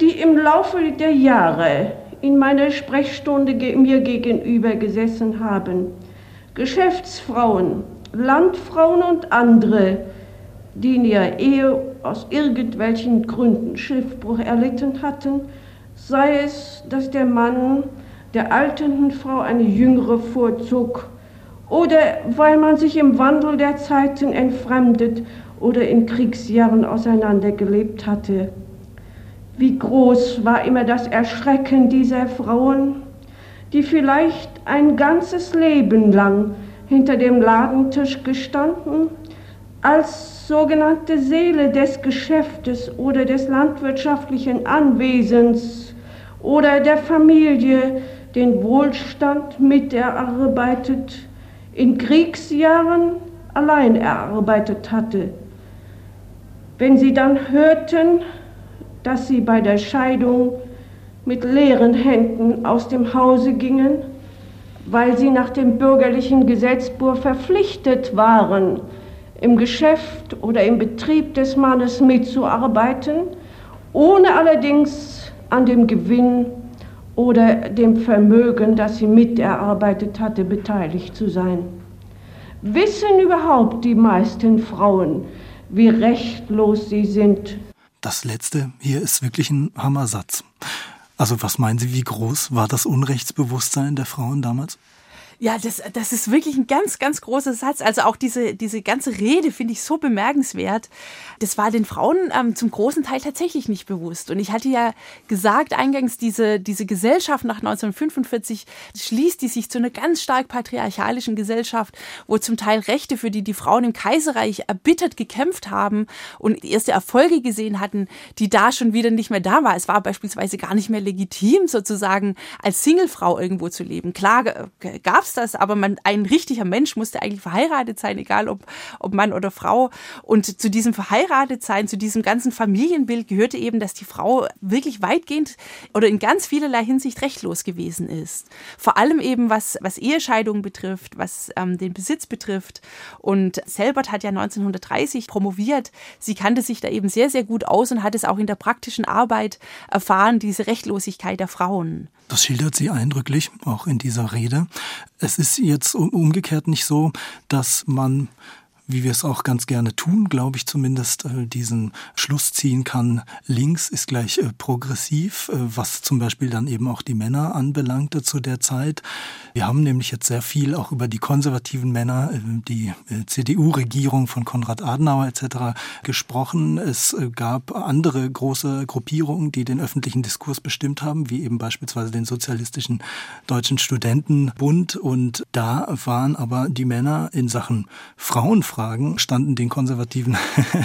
J: die im Laufe der Jahre in meiner Sprechstunde mir gegenüber gesessen haben. Geschäftsfrauen, Landfrauen und andere, die in ihrer Ehe aus irgendwelchen Gründen Schiffbruch erlitten hatten, sei es, dass der Mann der alternden Frau eine jüngere vorzog oder weil man sich im Wandel der Zeiten entfremdet oder in Kriegsjahren auseinandergelebt hatte. Wie groß war immer das Erschrecken dieser Frauen, die vielleicht ein ganzes Leben lang hinter dem Ladentisch gestanden, als sogenannte Seele des Geschäftes oder des landwirtschaftlichen Anwesens oder der Familie den Wohlstand miterarbeitet, in Kriegsjahren allein erarbeitet hatte. Wenn sie dann hörten, dass sie bei der Scheidung mit leeren Händen aus dem Hause gingen, weil sie nach dem bürgerlichen Gesetzbuch verpflichtet waren, im Geschäft oder im Betrieb des Mannes mitzuarbeiten, ohne allerdings an dem Gewinn oder dem Vermögen, das sie miterarbeitet hatte, beteiligt zu sein. Wissen überhaupt die meisten Frauen, wie rechtlos sie sind?
B: Das letzte hier ist wirklich ein Hammersatz. Also was meinen Sie, wie groß war das Unrechtsbewusstsein der Frauen damals?
E: Ja, das, das ist wirklich ein ganz, ganz großer Satz. Also auch diese, diese ganze Rede finde ich so bemerkenswert. Das war den Frauen ähm, zum großen Teil tatsächlich nicht bewusst. Und ich hatte ja gesagt eingangs, diese, diese Gesellschaft nach 1945 schließt die sich zu einer ganz stark patriarchalischen Gesellschaft, wo zum Teil Rechte, für die die Frauen im Kaiserreich erbittert gekämpft haben und erste Erfolge gesehen hatten, die da schon wieder nicht mehr da war. Es war beispielsweise gar nicht mehr legitim, sozusagen als Singlefrau irgendwo zu leben. Klar gab es das, aber man, ein richtiger Mensch musste eigentlich verheiratet sein, egal ob, ob Mann oder Frau. Und zu diesem verheiratet sein, zu diesem ganzen Familienbild gehörte eben, dass die Frau wirklich weitgehend oder in ganz vielerlei Hinsicht rechtlos gewesen ist. Vor allem eben was, was Ehescheidungen betrifft, was ähm, den Besitz betrifft. Und Selbert hat ja 1930 promoviert. Sie kannte sich da eben sehr, sehr gut aus und hat es auch in der praktischen Arbeit erfahren, diese Rechtlosigkeit der Frauen.
B: Das schildert sie eindrücklich, auch in dieser Rede. Es ist jetzt umgekehrt nicht so, dass man wie wir es auch ganz gerne tun, glaube ich zumindest, äh, diesen Schluss ziehen kann, links ist gleich äh, progressiv, äh, was zum Beispiel dann eben auch die Männer anbelangte zu der Zeit. Wir haben nämlich jetzt sehr viel auch über die konservativen Männer, die CDU-Regierung von Konrad Adenauer etc. gesprochen. Es gab andere große Gruppierungen, die den öffentlichen Diskurs bestimmt haben, wie eben beispielsweise den Sozialistischen Deutschen Studentenbund. Und da waren aber die Männer in Sachen Frauenfreiheit Fragen standen den Konservativen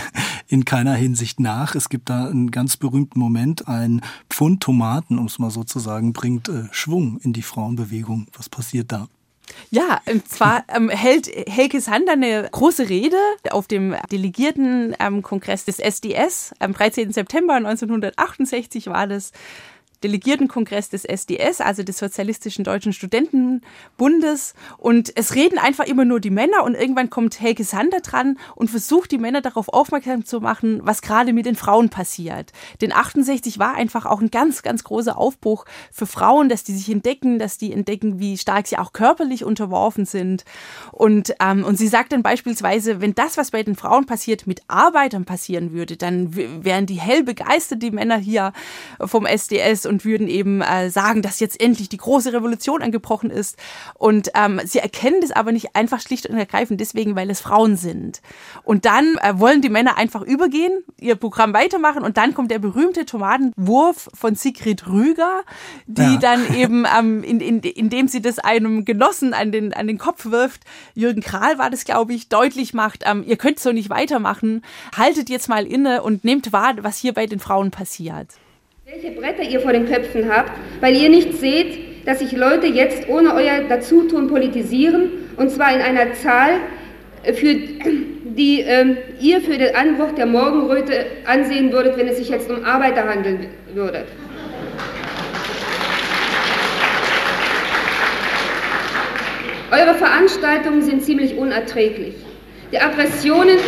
B: in keiner Hinsicht nach. Es gibt da einen ganz berühmten Moment, ein Pfund Tomaten, um es mal so zu sagen, bringt äh, Schwung in die Frauenbewegung. Was passiert da?
E: Ja, und zwar ähm, hält Helke Sander eine große Rede auf dem Delegiertenkongress ähm, des SDS. Am 13. September 1968 war das. Delegiertenkongress des SDS, also des Sozialistischen Deutschen Studentenbundes. Und es reden einfach immer nur die Männer und irgendwann kommt Helge Sander dran und versucht die Männer darauf aufmerksam zu machen, was gerade mit den Frauen passiert. Denn 68 war einfach auch ein ganz, ganz großer Aufbruch für Frauen, dass die sich entdecken, dass die entdecken, wie stark sie auch körperlich unterworfen sind. Und, ähm, und sie sagt dann beispielsweise, wenn das, was bei den Frauen passiert, mit Arbeitern passieren würde, dann wären die hell begeistert, die Männer hier vom SDS und würden eben äh, sagen, dass jetzt endlich die große Revolution angebrochen ist. Und ähm, sie erkennen das aber nicht einfach schlicht und ergreifend deswegen, weil es Frauen sind. Und dann äh, wollen die Männer einfach übergehen, ihr Programm weitermachen und dann kommt der berühmte Tomatenwurf von Sigrid Rüger, die ja. dann eben, ähm, in, in, indem sie das einem Genossen an den, an den Kopf wirft, Jürgen Kral war das, glaube ich, deutlich macht, ähm, ihr könnt so nicht weitermachen, haltet jetzt mal inne und nehmt wahr, was hier bei den Frauen passiert.
K: Welche Bretter ihr vor den Köpfen habt, weil ihr nicht seht, dass sich Leute jetzt ohne euer Dazutun politisieren, und zwar in einer Zahl, äh, für die ähm, ihr für den Anbruch der Morgenröte ansehen würdet, wenn es sich jetzt um Arbeiter handeln würde. Eure Veranstaltungen sind ziemlich unerträglich. Die Aggressionen,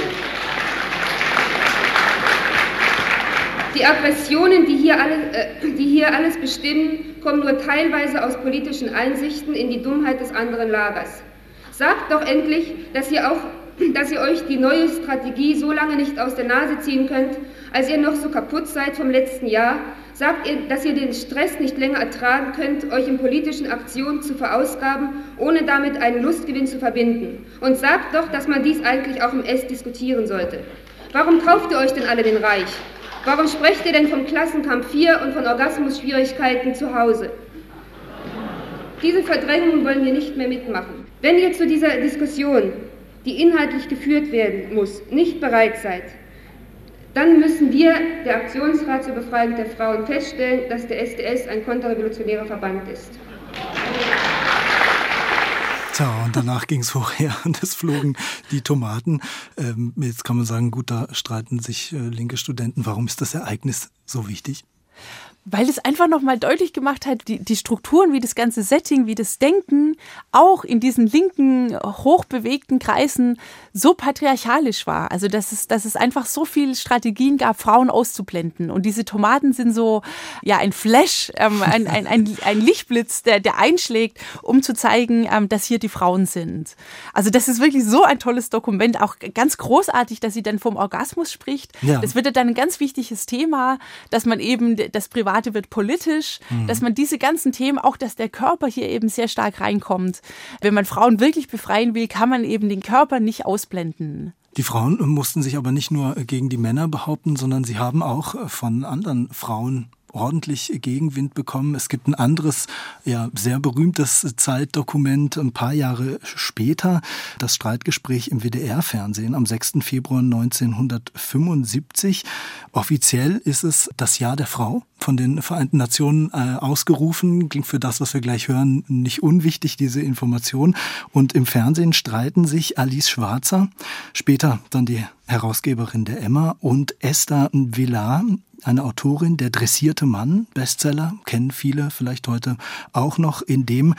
K: die Aggressionen, die hier, alle, äh, die hier alles bestimmen, kommen nur teilweise aus politischen Einsichten in die Dummheit des anderen Lagers. Sagt doch endlich, dass ihr auch dass ihr euch die neue Strategie so lange nicht aus der Nase ziehen könnt, als ihr noch so kaputt seid vom letzten Jahr. Sagt ihr, dass ihr den Stress nicht länger ertragen könnt, euch in politischen Aktionen zu verausgaben, ohne damit einen Lustgewinn zu verbinden. Und sagt doch, dass man dies eigentlich auch im S diskutieren sollte. Warum kauft ihr euch denn alle den Reich? Warum sprecht ihr denn vom Klassenkampf 4 und von Orgasmusschwierigkeiten zu Hause? Diese Verdrängung wollen wir nicht mehr mitmachen. Wenn ihr zu dieser Diskussion die inhaltlich geführt werden muss, nicht bereit seid, dann müssen wir, der Aktionsrat zur Befreiung der Frauen, feststellen, dass der SDS ein konterrevolutionärer Verband ist.
B: Tja, und danach ging es hoch her und es flogen die Tomaten. Ähm, jetzt kann man sagen, gut, da streiten sich äh, linke Studenten. Warum ist das Ereignis so wichtig?
E: Weil es einfach nochmal deutlich gemacht hat, die, die Strukturen, wie das ganze Setting, wie das Denken auch in diesen linken, hochbewegten Kreisen so patriarchalisch war. Also, dass es, dass es einfach so viele Strategien gab, Frauen auszublenden. Und diese Tomaten sind so, ja, ein Flash, ähm, ein, ein, ein, ein Lichtblitz, der, der einschlägt, um zu zeigen, ähm, dass hier die Frauen sind. Also, das ist wirklich so ein tolles Dokument. Auch ganz großartig, dass sie dann vom Orgasmus spricht. Ja. Das wird dann ein ganz wichtiges Thema, dass man eben das Privat Private wird politisch, mhm. dass man diese ganzen Themen, auch dass der Körper hier eben sehr stark reinkommt. Wenn man Frauen wirklich befreien will, kann man eben den Körper nicht ausblenden.
B: Die Frauen mussten sich aber nicht nur gegen die Männer behaupten, sondern sie haben auch von anderen Frauen ordentlich Gegenwind bekommen. Es gibt ein anderes, ja, sehr berühmtes Zeitdokument ein paar Jahre später, das Streitgespräch im WDR-Fernsehen am 6. Februar 1975. Offiziell ist es das Jahr der Frau von den Vereinten Nationen äh, ausgerufen. Klingt für das, was wir gleich hören, nicht unwichtig, diese Information. Und im Fernsehen streiten sich Alice Schwarzer, später dann die Herausgeberin der Emma und Esther Villar, eine Autorin, der dressierte Mann, Bestseller, kennen viele vielleicht heute auch noch, in dem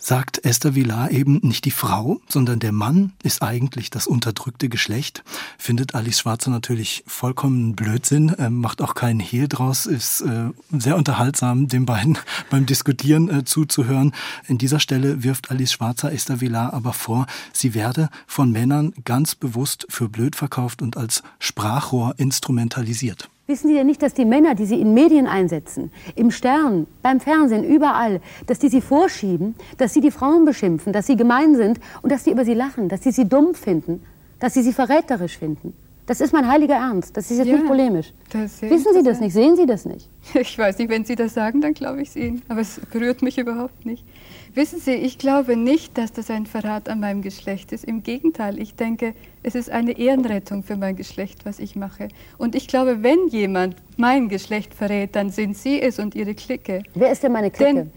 B: sagt Esther Villar eben nicht die Frau, sondern der Mann ist eigentlich das unterdrückte Geschlecht. Findet Alice Schwarzer natürlich vollkommen Blödsinn, äh, macht auch keinen Hehl draus, ist äh, sehr unterhaltsam, den beiden beim Diskutieren äh, zuzuhören. In dieser Stelle wirft Alice Schwarzer Esther Villar aber vor, sie werde von Männern ganz bewusst für blöd verkauft und als Sprachrohr instrumentalisiert.
L: Wissen Sie denn nicht, dass die Männer, die Sie in Medien einsetzen, im Stern, beim Fernsehen, überall, dass die sie vorschieben, dass sie die Frauen beschimpfen, dass sie gemein sind und dass sie über sie lachen, dass sie sie dumm finden, dass sie sie verräterisch finden? Das ist mein heiliger Ernst. Das ist jetzt ja, nicht polemisch. Wissen Sie das nicht? Sehen Sie das nicht?
M: Ich weiß nicht, wenn Sie das sagen, dann glaube ich es Ihnen. Aber es berührt mich überhaupt nicht. Wissen Sie, ich glaube nicht, dass das ein Verrat an meinem Geschlecht ist. Im Gegenteil, ich denke, es ist eine Ehrenrettung für mein Geschlecht, was ich mache. Und ich glaube, wenn jemand mein Geschlecht verrät, dann sind Sie es und Ihre Clique.
L: Wer ist denn meine Clique? Denn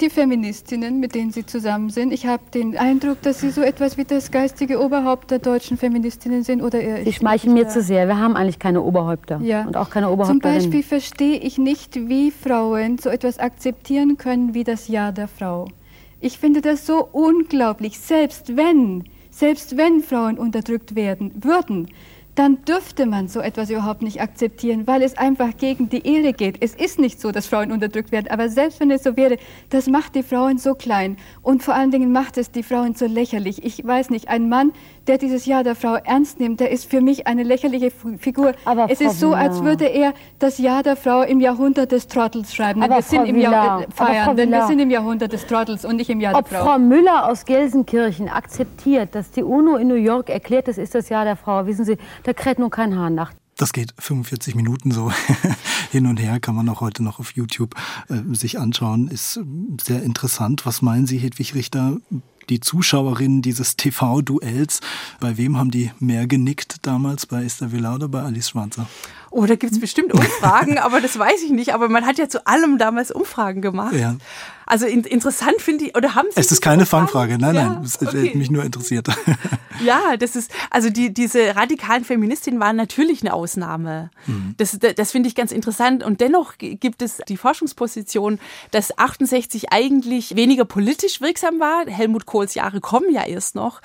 M: die Feministinnen, mit denen Sie zusammen sind. Ich habe den Eindruck, dass Sie so etwas wie das geistige Oberhaupt der deutschen Feministinnen sind. Oder
L: Sie schmeicheln mir zu sehr. Wir haben eigentlich keine Oberhäupter
M: ja.
L: und auch keine Oberhäupterinnen.
M: Zum Beispiel verstehe ich nicht, wie Frauen so etwas akzeptieren können wie das Ja der Frau. Ich finde das so unglaublich, selbst wenn, selbst wenn Frauen unterdrückt werden würden, dann dürfte man so etwas überhaupt nicht akzeptieren, weil es einfach gegen die Ehre geht. Es ist nicht so, dass Frauen unterdrückt werden, aber selbst wenn es so wäre, das macht die Frauen so klein und vor allen Dingen macht es die Frauen so lächerlich. Ich weiß nicht, ein Mann, der dieses Jahr der Frau ernst nimmt, der ist für mich eine lächerliche Figur. Aber es Frau ist so, als würde er das Jahr der Frau im Jahrhundert des Trottels schreiben.
L: Aber
M: wir
L: Frau
M: sind im Jahr, feiern, denn wir sind im Jahrhundert des Trottels und nicht im Jahr
L: Ob
M: der Frau.
L: Frau Müller aus Gelsenkirchen akzeptiert, dass die UNO in New York erklärt, das ist das Jahr der Frau, wissen Sie, da kräht nur kein Hahn nach.
B: Das geht 45 Minuten so hin und her, kann man auch heute noch auf YouTube äh, sich anschauen. Ist äh, sehr interessant. Was meinen Sie, Hedwig Richter? Die Zuschauerinnen dieses TV-Duells, bei wem haben die mehr genickt damals? Bei Esther Villa oder bei Alice Schwarzer?
E: Oh, da gibt's bestimmt Umfragen, aber das weiß ich nicht. Aber man hat ja zu allem damals Umfragen gemacht.
B: Ja.
E: Also in, interessant finde ich, oder haben Sie
B: Es ist keine Fangfrage, nein, nein, es
E: okay.
B: mich nur interessiert.
E: Ja, das ist, also die, diese radikalen Feministinnen waren natürlich eine Ausnahme.
B: Mhm.
E: Das, das finde ich ganz interessant. Und dennoch gibt es die Forschungsposition, dass 68 eigentlich weniger politisch wirksam war. Helmut Kohls Jahre kommen ja erst noch,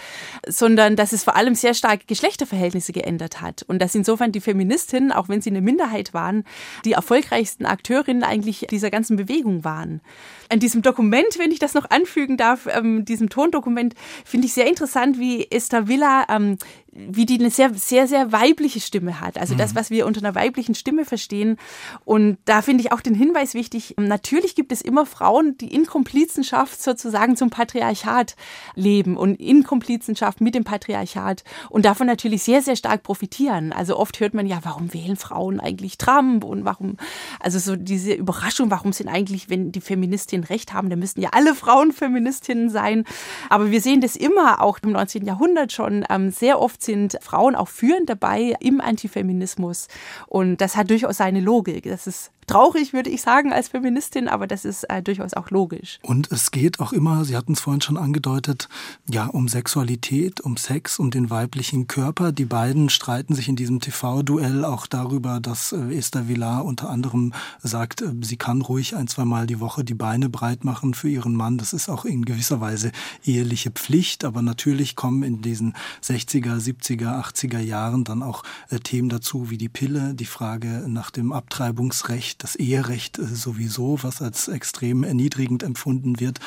E: sondern dass es vor allem sehr stark Geschlechterverhältnisse geändert hat. Und dass insofern die Feministinnen, auch wenn sie eine Minderheit waren, die erfolgreichsten Akteurinnen eigentlich dieser ganzen Bewegung waren. An diesem Dokument, wenn ich das noch anfügen darf, ähm, diesem Tondokument, finde ich sehr interessant, wie Esther Villa, ähm, wie die eine sehr, sehr, sehr weibliche Stimme hat. Also das, was wir unter einer weiblichen Stimme verstehen. Und da finde ich auch den Hinweis wichtig, natürlich gibt es immer Frauen, die in Komplizenschaft sozusagen zum Patriarchat leben und in Komplizenschaft mit dem Patriarchat und davon natürlich sehr, sehr stark profitieren. Also oft hört man ja, warum wählen Frauen eigentlich Trump und warum, also so diese Überraschung, warum sind eigentlich, wenn die Feministinnen Recht haben, dann müssten ja alle Frauen Feministinnen sein. Aber wir sehen das immer, auch im 19. Jahrhundert schon, ähm, sehr oft sind Frauen auch führend dabei im Antifeminismus. Und das hat durchaus seine Logik. Das ist traurig, würde ich sagen, als Feministin, aber das ist äh, durchaus auch logisch.
B: Und es geht auch immer, Sie hatten es vorhin schon angedeutet, ja, um Sexualität, um Sex, um den weiblichen Körper. Die beiden streiten sich in diesem TV-Duell auch darüber, dass äh, Esther Villar unter anderem sagt, äh, sie kann ruhig ein, zwei Mal die Woche die Beine breit machen für ihren Mann. Das ist auch in gewisser Weise eheliche Pflicht. Aber natürlich kommen in diesen 60er, 70er, 80er Jahren dann auch äh, Themen dazu wie die Pille, die Frage nach dem Abtreibungsrecht, das Eherecht äh, sowieso, was als extrem erniedrigend empfunden wird.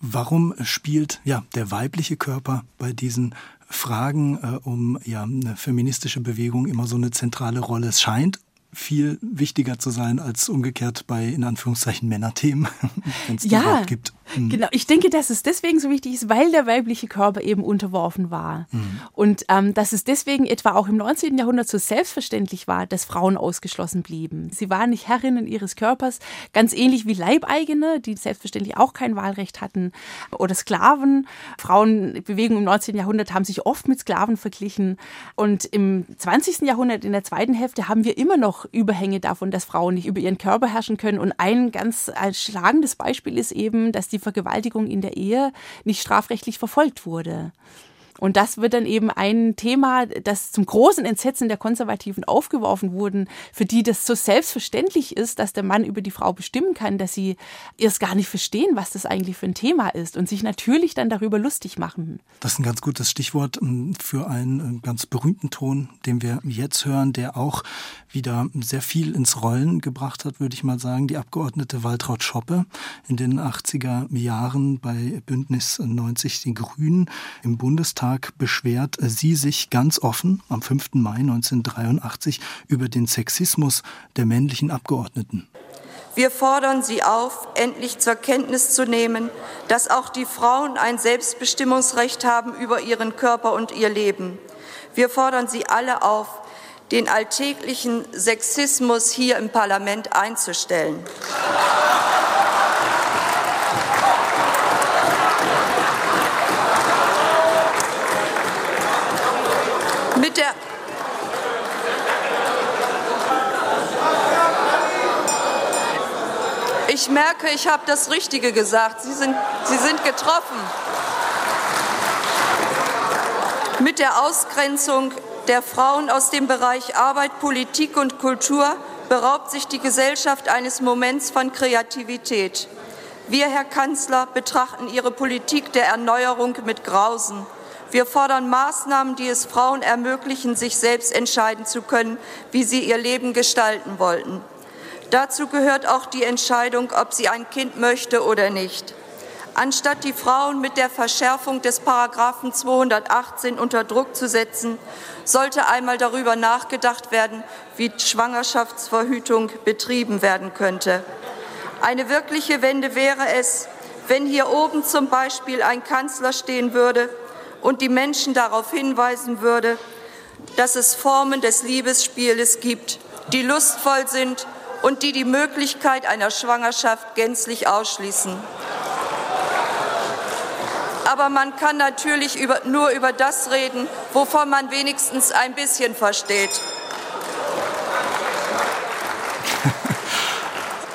B: Warum spielt ja der weibliche Körper bei diesen Fragen äh, um ja eine feministische Bewegung immer so eine zentrale Rolle? Es scheint viel wichtiger zu sein als umgekehrt bei in Anführungszeichen Männerthemen, wenn es die
E: Ja,
B: gibt. Mhm.
E: Genau, ich denke, dass es deswegen so wichtig ist, weil der weibliche Körper eben unterworfen war.
B: Mhm.
E: Und ähm, dass es deswegen etwa auch im 19. Jahrhundert so selbstverständlich war, dass Frauen ausgeschlossen blieben. Sie waren nicht Herrinnen ihres Körpers, ganz ähnlich wie Leibeigene, die selbstverständlich auch kein Wahlrecht hatten, oder Sklaven. Frauenbewegungen im 19. Jahrhundert haben sich oft mit Sklaven verglichen. Und im 20. Jahrhundert, in der zweiten Hälfte, haben wir immer noch Überhänge davon, dass Frauen nicht über ihren Körper herrschen können. Und ein ganz schlagendes Beispiel ist eben, dass die Vergewaltigung in der Ehe nicht strafrechtlich verfolgt wurde. Und das wird dann eben ein Thema, das zum großen Entsetzen der Konservativen aufgeworfen wurden, für die das so selbstverständlich ist, dass der Mann über die Frau bestimmen kann, dass sie erst gar nicht verstehen, was das eigentlich für ein Thema ist und sich natürlich dann darüber lustig machen.
B: Das ist ein ganz gutes Stichwort ähm, für einen äh, ganz berühmten Ton, den wir jetzt hören, der auch wieder sehr viel ins Rollen gebracht hat, würde ich mal sagen. Die Abgeordnete Waltraud Schoppe in den 80er Jahren bei Bündnis 90 Die Grünen im Bundestag beschwert sie sich ganz offen am 5. Mai 1983 über den Sexismus der männlichen Abgeordneten.
C: Wir fordern Sie auf, endlich zur Kenntnis zu nehmen, dass auch die Frauen ein Selbstbestimmungsrecht haben über ihren Körper und ihr Leben. Wir fordern Sie alle auf, den alltäglichen Sexismus hier im Parlament einzustellen. Mit der Ich merke, ich habe das Richtige gesagt. Sie sind, Sie sind getroffen. Mit der Ausgrenzung der Frauen aus dem Bereich Arbeit, Politik und Kultur beraubt sich die Gesellschaft eines Moments von Kreativität. Wir, Herr Kanzler, betrachten Ihre Politik der Erneuerung mit Grausen. Wir fordern Maßnahmen, die es Frauen ermöglichen, sich selbst entscheiden zu können, wie sie ihr Leben gestalten wollten. Dazu gehört auch die Entscheidung, ob sie ein Kind möchte oder nicht. Anstatt die Frauen mit der Verschärfung des Paragraphen 218 unter Druck zu setzen, sollte einmal darüber nachgedacht werden, wie Schwangerschaftsverhütung betrieben werden könnte. Eine wirkliche Wende wäre es, wenn hier oben zum Beispiel ein Kanzler stehen würde und die Menschen darauf hinweisen würde, dass es Formen des Liebesspieles gibt, die lustvoll sind und die die Möglichkeit einer Schwangerschaft gänzlich ausschließen. Aber man kann natürlich über, nur über das reden, wovon man wenigstens ein bisschen versteht.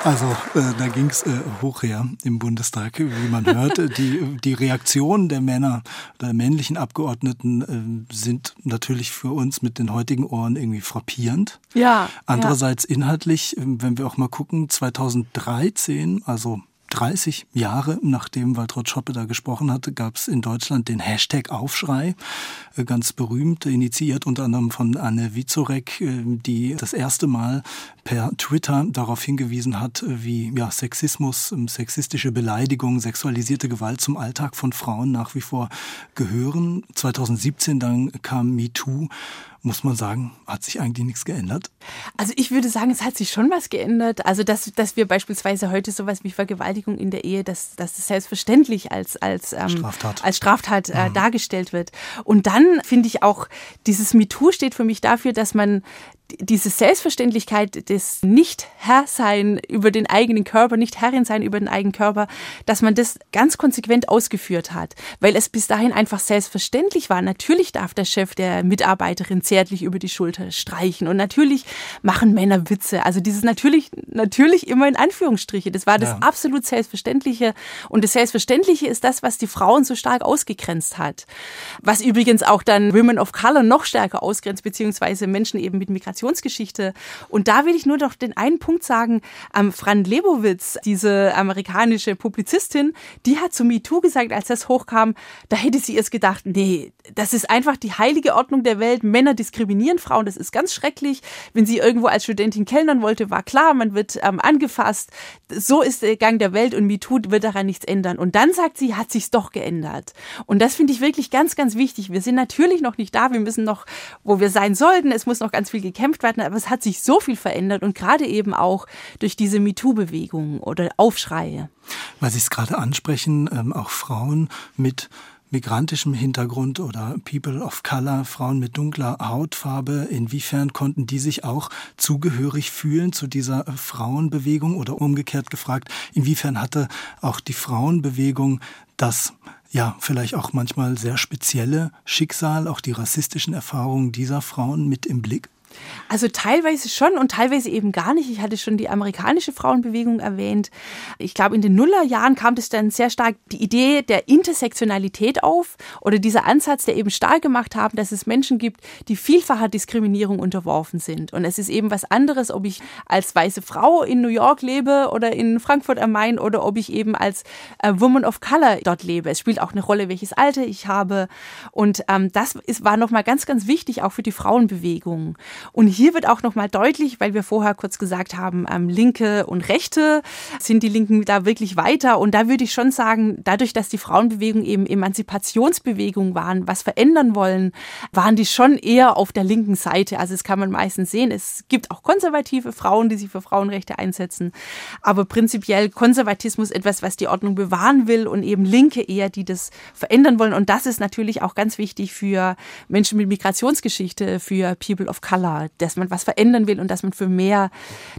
B: Also äh, da ging es äh, hoch her im Bundestag, wie man hört. Die, die Reaktionen der Männer, der männlichen Abgeordneten äh, sind natürlich für uns mit den heutigen Ohren irgendwie frappierend.
E: Ja.
B: Andererseits ja. inhaltlich, äh, wenn wir auch mal gucken, 2013, also 30 Jahre nachdem Waltraud Schoppe da gesprochen hatte, gab es in Deutschland den Hashtag Aufschrei, äh, ganz berühmt, initiiert unter anderem von Anne Wizorek, äh, die das erste Mal per Twitter darauf hingewiesen hat, äh, wie ja, Sexismus, ähm, sexistische Beleidigung, sexualisierte Gewalt zum Alltag von Frauen nach wie vor gehören. 2017 dann kam MeToo muss man sagen, hat sich eigentlich nichts geändert?
E: Also ich würde sagen, es hat sich schon was geändert. Also dass, dass wir beispielsweise heute sowas wie Vergewaltigung in der Ehe, dass, dass das selbstverständlich als, als, ähm, Straftat, als Straftat äh, mhm. dargestellt wird. Und dann finde ich auch, dieses MeToo steht für mich dafür, dass man diese Selbstverständlichkeit des Nicht-Herrsein über den eigenen Körper, Nicht-Herrin-Sein über den eigenen Körper, dass man das ganz konsequent ausgeführt hat, weil es bis dahin einfach selbstverständlich war. Natürlich darf der Chef der Mitarbeiterin zärtlich über die Schulter streichen und natürlich machen Männer Witze. Also dieses natürlich, natürlich immer in Anführungsstriche. Das war das ja. absolut Selbstverständliche und das Selbstverständliche ist das, was die Frauen so stark ausgegrenzt hat. Was übrigens auch dann Women of Color noch stärker ausgrenzt, beziehungsweise Menschen eben mit Migration Migrationsgeschichte. Und da will ich nur doch den einen Punkt sagen, ähm, Fran Lebowitz, diese amerikanische Publizistin, die hat zu MeToo gesagt, als das hochkam, da hätte sie erst gedacht, nee, das ist einfach die heilige Ordnung der Welt. Männer diskriminieren Frauen, das ist ganz schrecklich. Wenn sie irgendwo als Studentin kellnern wollte, war klar, man wird ähm, angefasst. So ist der Gang der Welt und MeToo wird daran nichts ändern. Und dann sagt sie, hat sich's doch geändert. Und das finde ich wirklich ganz, ganz wichtig. Wir sind natürlich noch nicht da, wir müssen noch, wo wir sein sollten. Es muss noch ganz viel gekämpft bekämpft werden, aber es hat sich so viel verändert und gerade eben auch durch diese MeToo-Bewegung oder Aufschreie.
B: Weil Sie es gerade ansprechen, ähm, auch Frauen mit migrantischem Hintergrund oder People of Color, Frauen mit dunkler Hautfarbe, inwiefern konnten die sich auch zugehörig fühlen zu dieser äh, Frauenbewegung oder umgekehrt gefragt, inwiefern hatte auch die Frauenbewegung das ja, vielleicht auch manchmal sehr spezielle Schicksal, auch die rassistischen Erfahrungen dieser Frauen mit im Blick?
E: Also teilweise schon und teilweise eben gar nicht. Ich hatte schon die amerikanische Frauenbewegung erwähnt. Ich glaube, in den Nullerjahren kam das dann sehr stark die Idee der Intersektionalität auf oder dieser Ansatz, der eben stark gemacht haben, dass es Menschen gibt, die vielfacher Diskriminierung unterworfen sind. Und es ist eben was anderes, ob ich als weiße Frau in New York lebe oder in Frankfurt am Main oder ob ich eben als äh, Woman of Color dort lebe. Es spielt auch eine Rolle, welches Alter ich habe. Und ähm, das ist, war nochmal ganz, ganz wichtig, auch für die Frauenbewegung. Und hier wird auch nochmal deutlich, weil wir vorher kurz gesagt haben, ähm, Linke und Rechte sind die Linken da wirklich weiter. Und da würde ich schon sagen, dadurch, dass die Frauenbewegung eben Emanzipationsbewegung waren, was verändern wollen, waren die schon eher auf der linken Seite. Also das kann man meistens sehen. Es gibt auch konservative Frauen, die sich für Frauenrechte einsetzen. Aber prinzipiell Konservatismus etwas, was die Ordnung bewahren will und eben Linke eher, die das verändern wollen. Und das ist natürlich auch ganz wichtig für Menschen mit Migrationsgeschichte, für People of Color dass man was verändern will und dass man für mehr,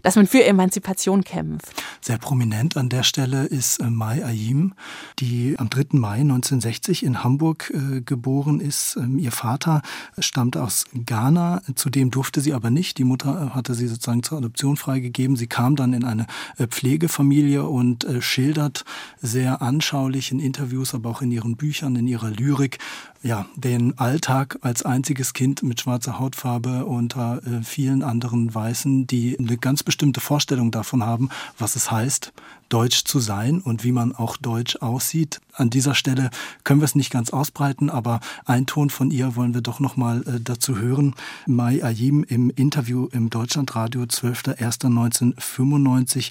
E: dass man für Emanzipation kämpft.
B: Sehr prominent an der Stelle ist äh, Mai Ayim, die am 3. Mai 1960 in Hamburg äh, geboren ist. Ähm, ihr Vater stammt aus Ghana, zudem durfte sie aber nicht. Die Mutter äh, hatte sie sozusagen zur Adoption freigegeben. Sie kam dann in eine Pflegefamilie und schildert sehr anschaulich in Interviews, aber auch in ihren Büchern, in ihrer Lyrik, ja, den Alltag als einziges Kind mit schwarzer Hautfarbe unter äh, vielen anderen Weißen, die eine ganz bestimmte Vorstellung davon haben, was es heißt, deutsch zu sein und wie man auch deutsch aussieht. An dieser Stelle können wir es nicht ganz ausbreiten, aber ein Ton von ihr wollen wir doch noch mal äh, dazu hören. Mai Ayim im Interview im Deutschlandradio 12.01.1995.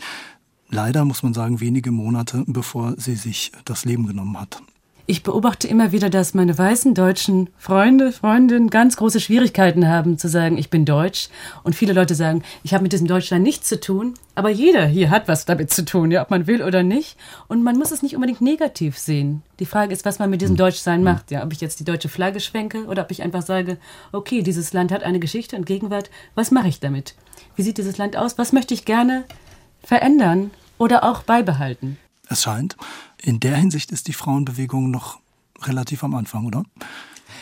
B: Leider muss man sagen, wenige Monate bevor sie sich das Leben genommen hat.
N: Ich beobachte immer wieder, dass meine weißen deutschen Freunde, Freundinnen ganz große Schwierigkeiten haben zu sagen, ich bin deutsch. Und viele Leute sagen, ich habe mit diesem Deutschland nichts zu tun. Aber jeder hier hat was damit zu tun, ja, ob man will oder nicht. Und man muss es nicht unbedingt negativ sehen. Die Frage ist, was man mit diesem hm. Deutschsein macht. Ja, ob ich jetzt die deutsche Flagge schwenke oder ob ich einfach sage, okay, dieses Land hat eine Geschichte und Gegenwart. Was mache ich damit? Wie sieht dieses Land aus? Was möchte ich gerne verändern oder auch beibehalten?
B: Es scheint, in der Hinsicht ist die Frauenbewegung noch relativ am Anfang, oder?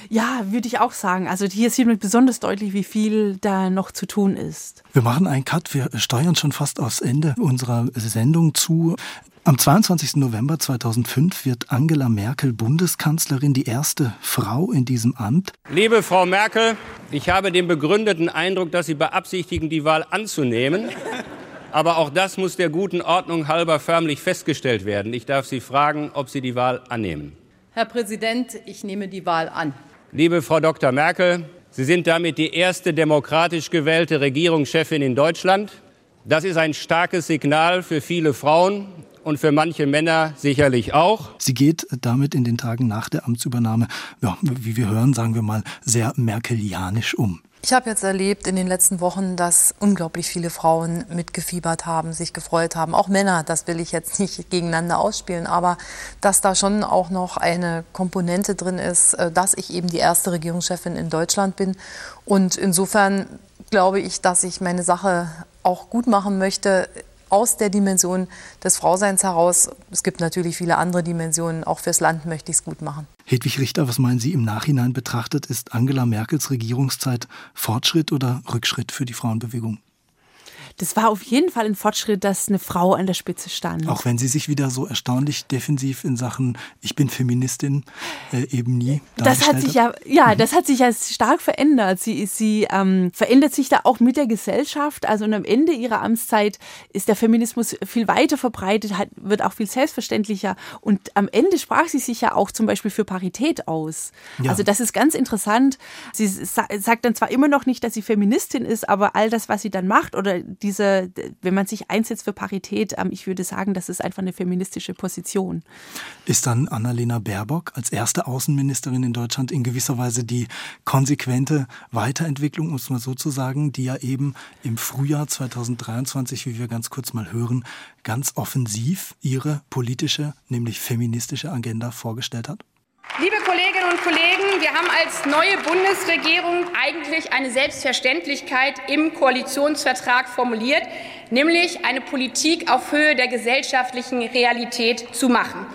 E: Ja, würde ich auch sagen. Also hier sieht man besonders deutlich, wie viel da noch zu tun ist.
B: Wir machen einen Cut. Wir steuern schon fast aufs Ende unserer Sendung zu. Am 22. November 2005 wird Angela Merkel Bundeskanzlerin, die erste Frau in diesem Amt.
O: Liebe Frau Merkel, ich habe den begründeten Eindruck, dass Sie beabsichtigen, die Wahl anzunehmen. Aber auch das muss der guten Ordnung halber förmlich festgestellt werden. Ich darf Sie fragen, ob Sie die Wahl annehmen.
P: Herr Präsident, ich nehme die Wahl an.
O: Liebe Frau Dr. Merkel, Sie sind damit die erste demokratisch gewählte Regierungschefin in Deutschland. Das ist ein starkes Signal für viele Frauen und für manche Männer sicherlich auch.
B: Sie geht damit in den Tagen nach der Amtsübernahme, ja, wie wir hören, sagen wir mal, sehr merkelianisch um.
Q: Ich habe jetzt erlebt in den letzten Wochen, dass unglaublich viele Frauen mitgefiebert haben, sich gefreut haben. Auch Männer, das will ich jetzt nicht gegeneinander ausspielen, aber dass da schon auch noch eine Komponente drin ist, äh, dass ich eben die erste Regierungschefin in Deutschland bin. Und insofern glaube ich, dass ich meine Sache auch gut machen möchte aus der Dimension des Frauseins heraus. Es gibt natürlich viele andere Dimensionen. Auch fürs Land möchte ich es gut machen.
B: Hedwig Richter, was meinen Sie im Nachhinein betrachtet? Ist Angela Merkels Regierungszeit Fortschritt oder Rückschritt für die Frauenbewegung?
E: Das war auf jeden Fall ein Fortschritt, dass eine Frau an der Spitze stand.
B: Auch wenn sie sich wieder so erstaunlich defensiv in Sachen Ich bin Feministin äh, eben nie.
E: Das hat sich ja, ja, mhm. das hat sich ja stark verändert. Sie, sie ähm, verändert sich da auch mit der Gesellschaft. Also und am Ende ihrer Amtszeit ist der Feminismus viel weiter verbreitet, hat, wird auch viel selbstverständlicher. Und am Ende sprach sie sich ja auch zum Beispiel für Parität aus. Ja. Also das ist ganz interessant. Sie sagt dann zwar immer noch nicht, dass sie Feministin ist, aber all das, was sie dann macht oder die diese, wenn man sich einsetzt für Parität, ähm, ich würde sagen, das ist einfach eine feministische Position.
B: Ist dann Annalena Baerbock als erste Außenministerin in Deutschland in gewisser Weise die konsequente Weiterentwicklung, um es mal so zu sagen, die ja eben im Frühjahr 2023, wie wir ganz kurz mal hören, ganz offensiv ihre politische, nämlich feministische Agenda vorgestellt hat?
D: Liebe Kolleginnen und Kollegen, wir haben als neue Bundesregierung eigentlich eine Selbstverständlichkeit im Koalitionsvertrag formuliert, nämlich eine Politik auf Höhe der gesellschaftlichen Realität zu machen.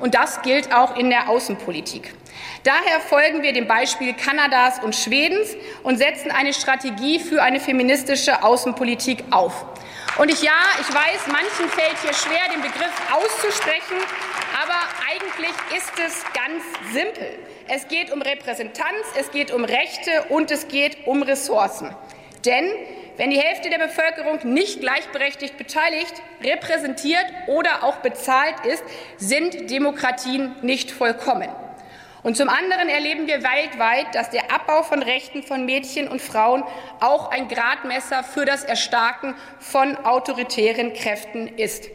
D: Und das gilt auch in der Außenpolitik. Daher folgen wir dem Beispiel Kanadas und Schwedens und setzen eine Strategie für eine feministische Außenpolitik auf. Und ich ja, ich weiß, manchen fällt hier schwer, den Begriff auszusprechen, eigentlich ist es ganz simpel. Es geht um Repräsentanz, es geht um Rechte und es geht um Ressourcen. Denn wenn die Hälfte der Bevölkerung nicht gleichberechtigt beteiligt, repräsentiert oder auch bezahlt ist, sind Demokratien nicht vollkommen. Und zum anderen erleben wir weltweit, dass der Abbau von Rechten von Mädchen und Frauen auch ein Gradmesser für das Erstarken von autoritären Kräften ist.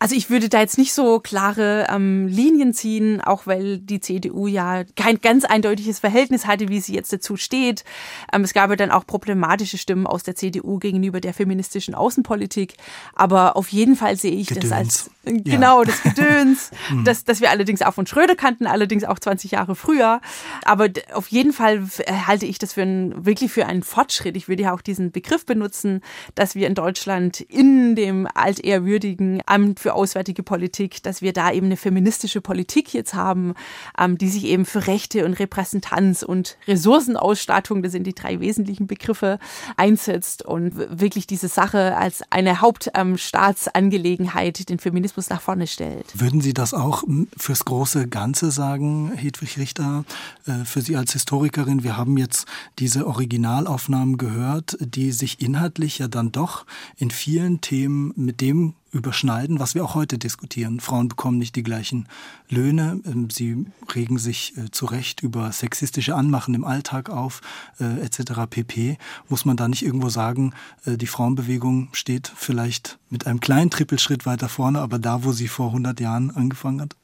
E: Also ich würde da jetzt nicht so klare ähm, Linien ziehen, auch weil die CDU ja kein ganz eindeutiges Verhältnis hatte, wie sie jetzt dazu steht. Ähm, es gab ja dann auch problematische Stimmen aus der CDU gegenüber der feministischen Außenpolitik. Aber auf jeden Fall sehe ich Gedöns. das als äh, genau das Gedöns, hm. das, das wir allerdings auch von Schröder kannten, allerdings auch 20 Jahre früher. Aber auf jeden Fall äh, halte ich das für ein, wirklich für einen Fortschritt. Ich würde ja auch diesen Begriff benutzen, dass wir in Deutschland in dem altehrwürdigen Amt für für Auswärtige Politik, dass wir da eben eine feministische Politik jetzt haben, ähm, die sich eben für Rechte und Repräsentanz und Ressourcenausstattung, das sind die drei wesentlichen Begriffe, einsetzt und wirklich diese Sache als eine Hauptstaatsangelegenheit ähm, den Feminismus nach vorne stellt.
B: Würden Sie das auch fürs große Ganze sagen, Hedwig Richter, äh, für Sie als Historikerin? Wir haben jetzt diese Originalaufnahmen gehört, die sich inhaltlich ja dann doch in vielen Themen mit dem überschneiden, was wir auch heute diskutieren. Frauen bekommen nicht die gleichen Löhne, ähm, sie regen sich äh, zu Recht über sexistische Anmachen im Alltag auf, äh, etc. pp. Muss man da nicht irgendwo sagen, äh, die Frauenbewegung steht vielleicht mit einem kleinen Trippelschritt weiter vorne, aber da, wo sie vor 100 Jahren angefangen hat?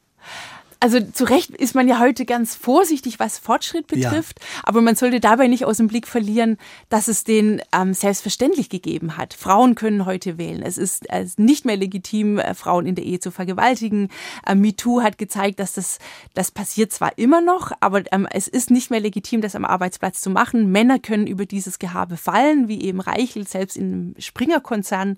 E: Also zu Recht ist man ja heute ganz vorsichtig, was Fortschritt betrifft, ja. aber man sollte dabei nicht aus dem Blick verlieren, dass es den ähm, selbstverständlich gegeben hat. Frauen können heute wählen. Es ist äh, nicht mehr legitim, äh, Frauen in der Ehe zu vergewaltigen. Ähm, MeToo hat gezeigt, dass das, das passiert zwar immer noch, aber ähm, es ist nicht mehr legitim, das am Arbeitsplatz zu machen. Männer können über dieses Gehabe fallen, wie eben Reichel, selbst im Springer-Konzern.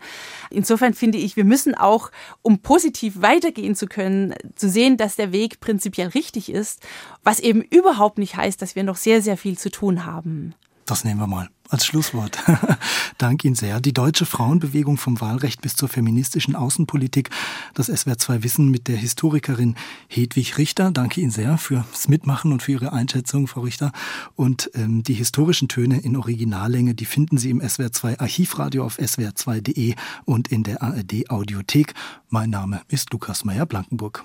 E: Insofern finde ich, wir müssen auch, um positiv weitergehen zu können, zu sehen, dass der Weg prinzipiell richtig ist, was eben überhaupt nicht heißt, dass wir noch sehr, sehr viel zu tun haben.
B: Das nehmen wir mal als Schlusswort. Danke Ihnen sehr. Die deutsche Frauenbewegung vom Wahlrecht bis zur feministischen Außenpolitik. Das SWR 2 Wissen mit der Historikerin Hedwig Richter. Danke Ihnen sehr fürs Mitmachen und für Ihre Einschätzung, Frau Richter. Und ähm, die historischen Töne in Originallänge, die finden Sie im SWR 2 Archivradio auf swr2.de und in der ARD Audiothek. Mein Name ist Lukas Meyer-Blankenburg.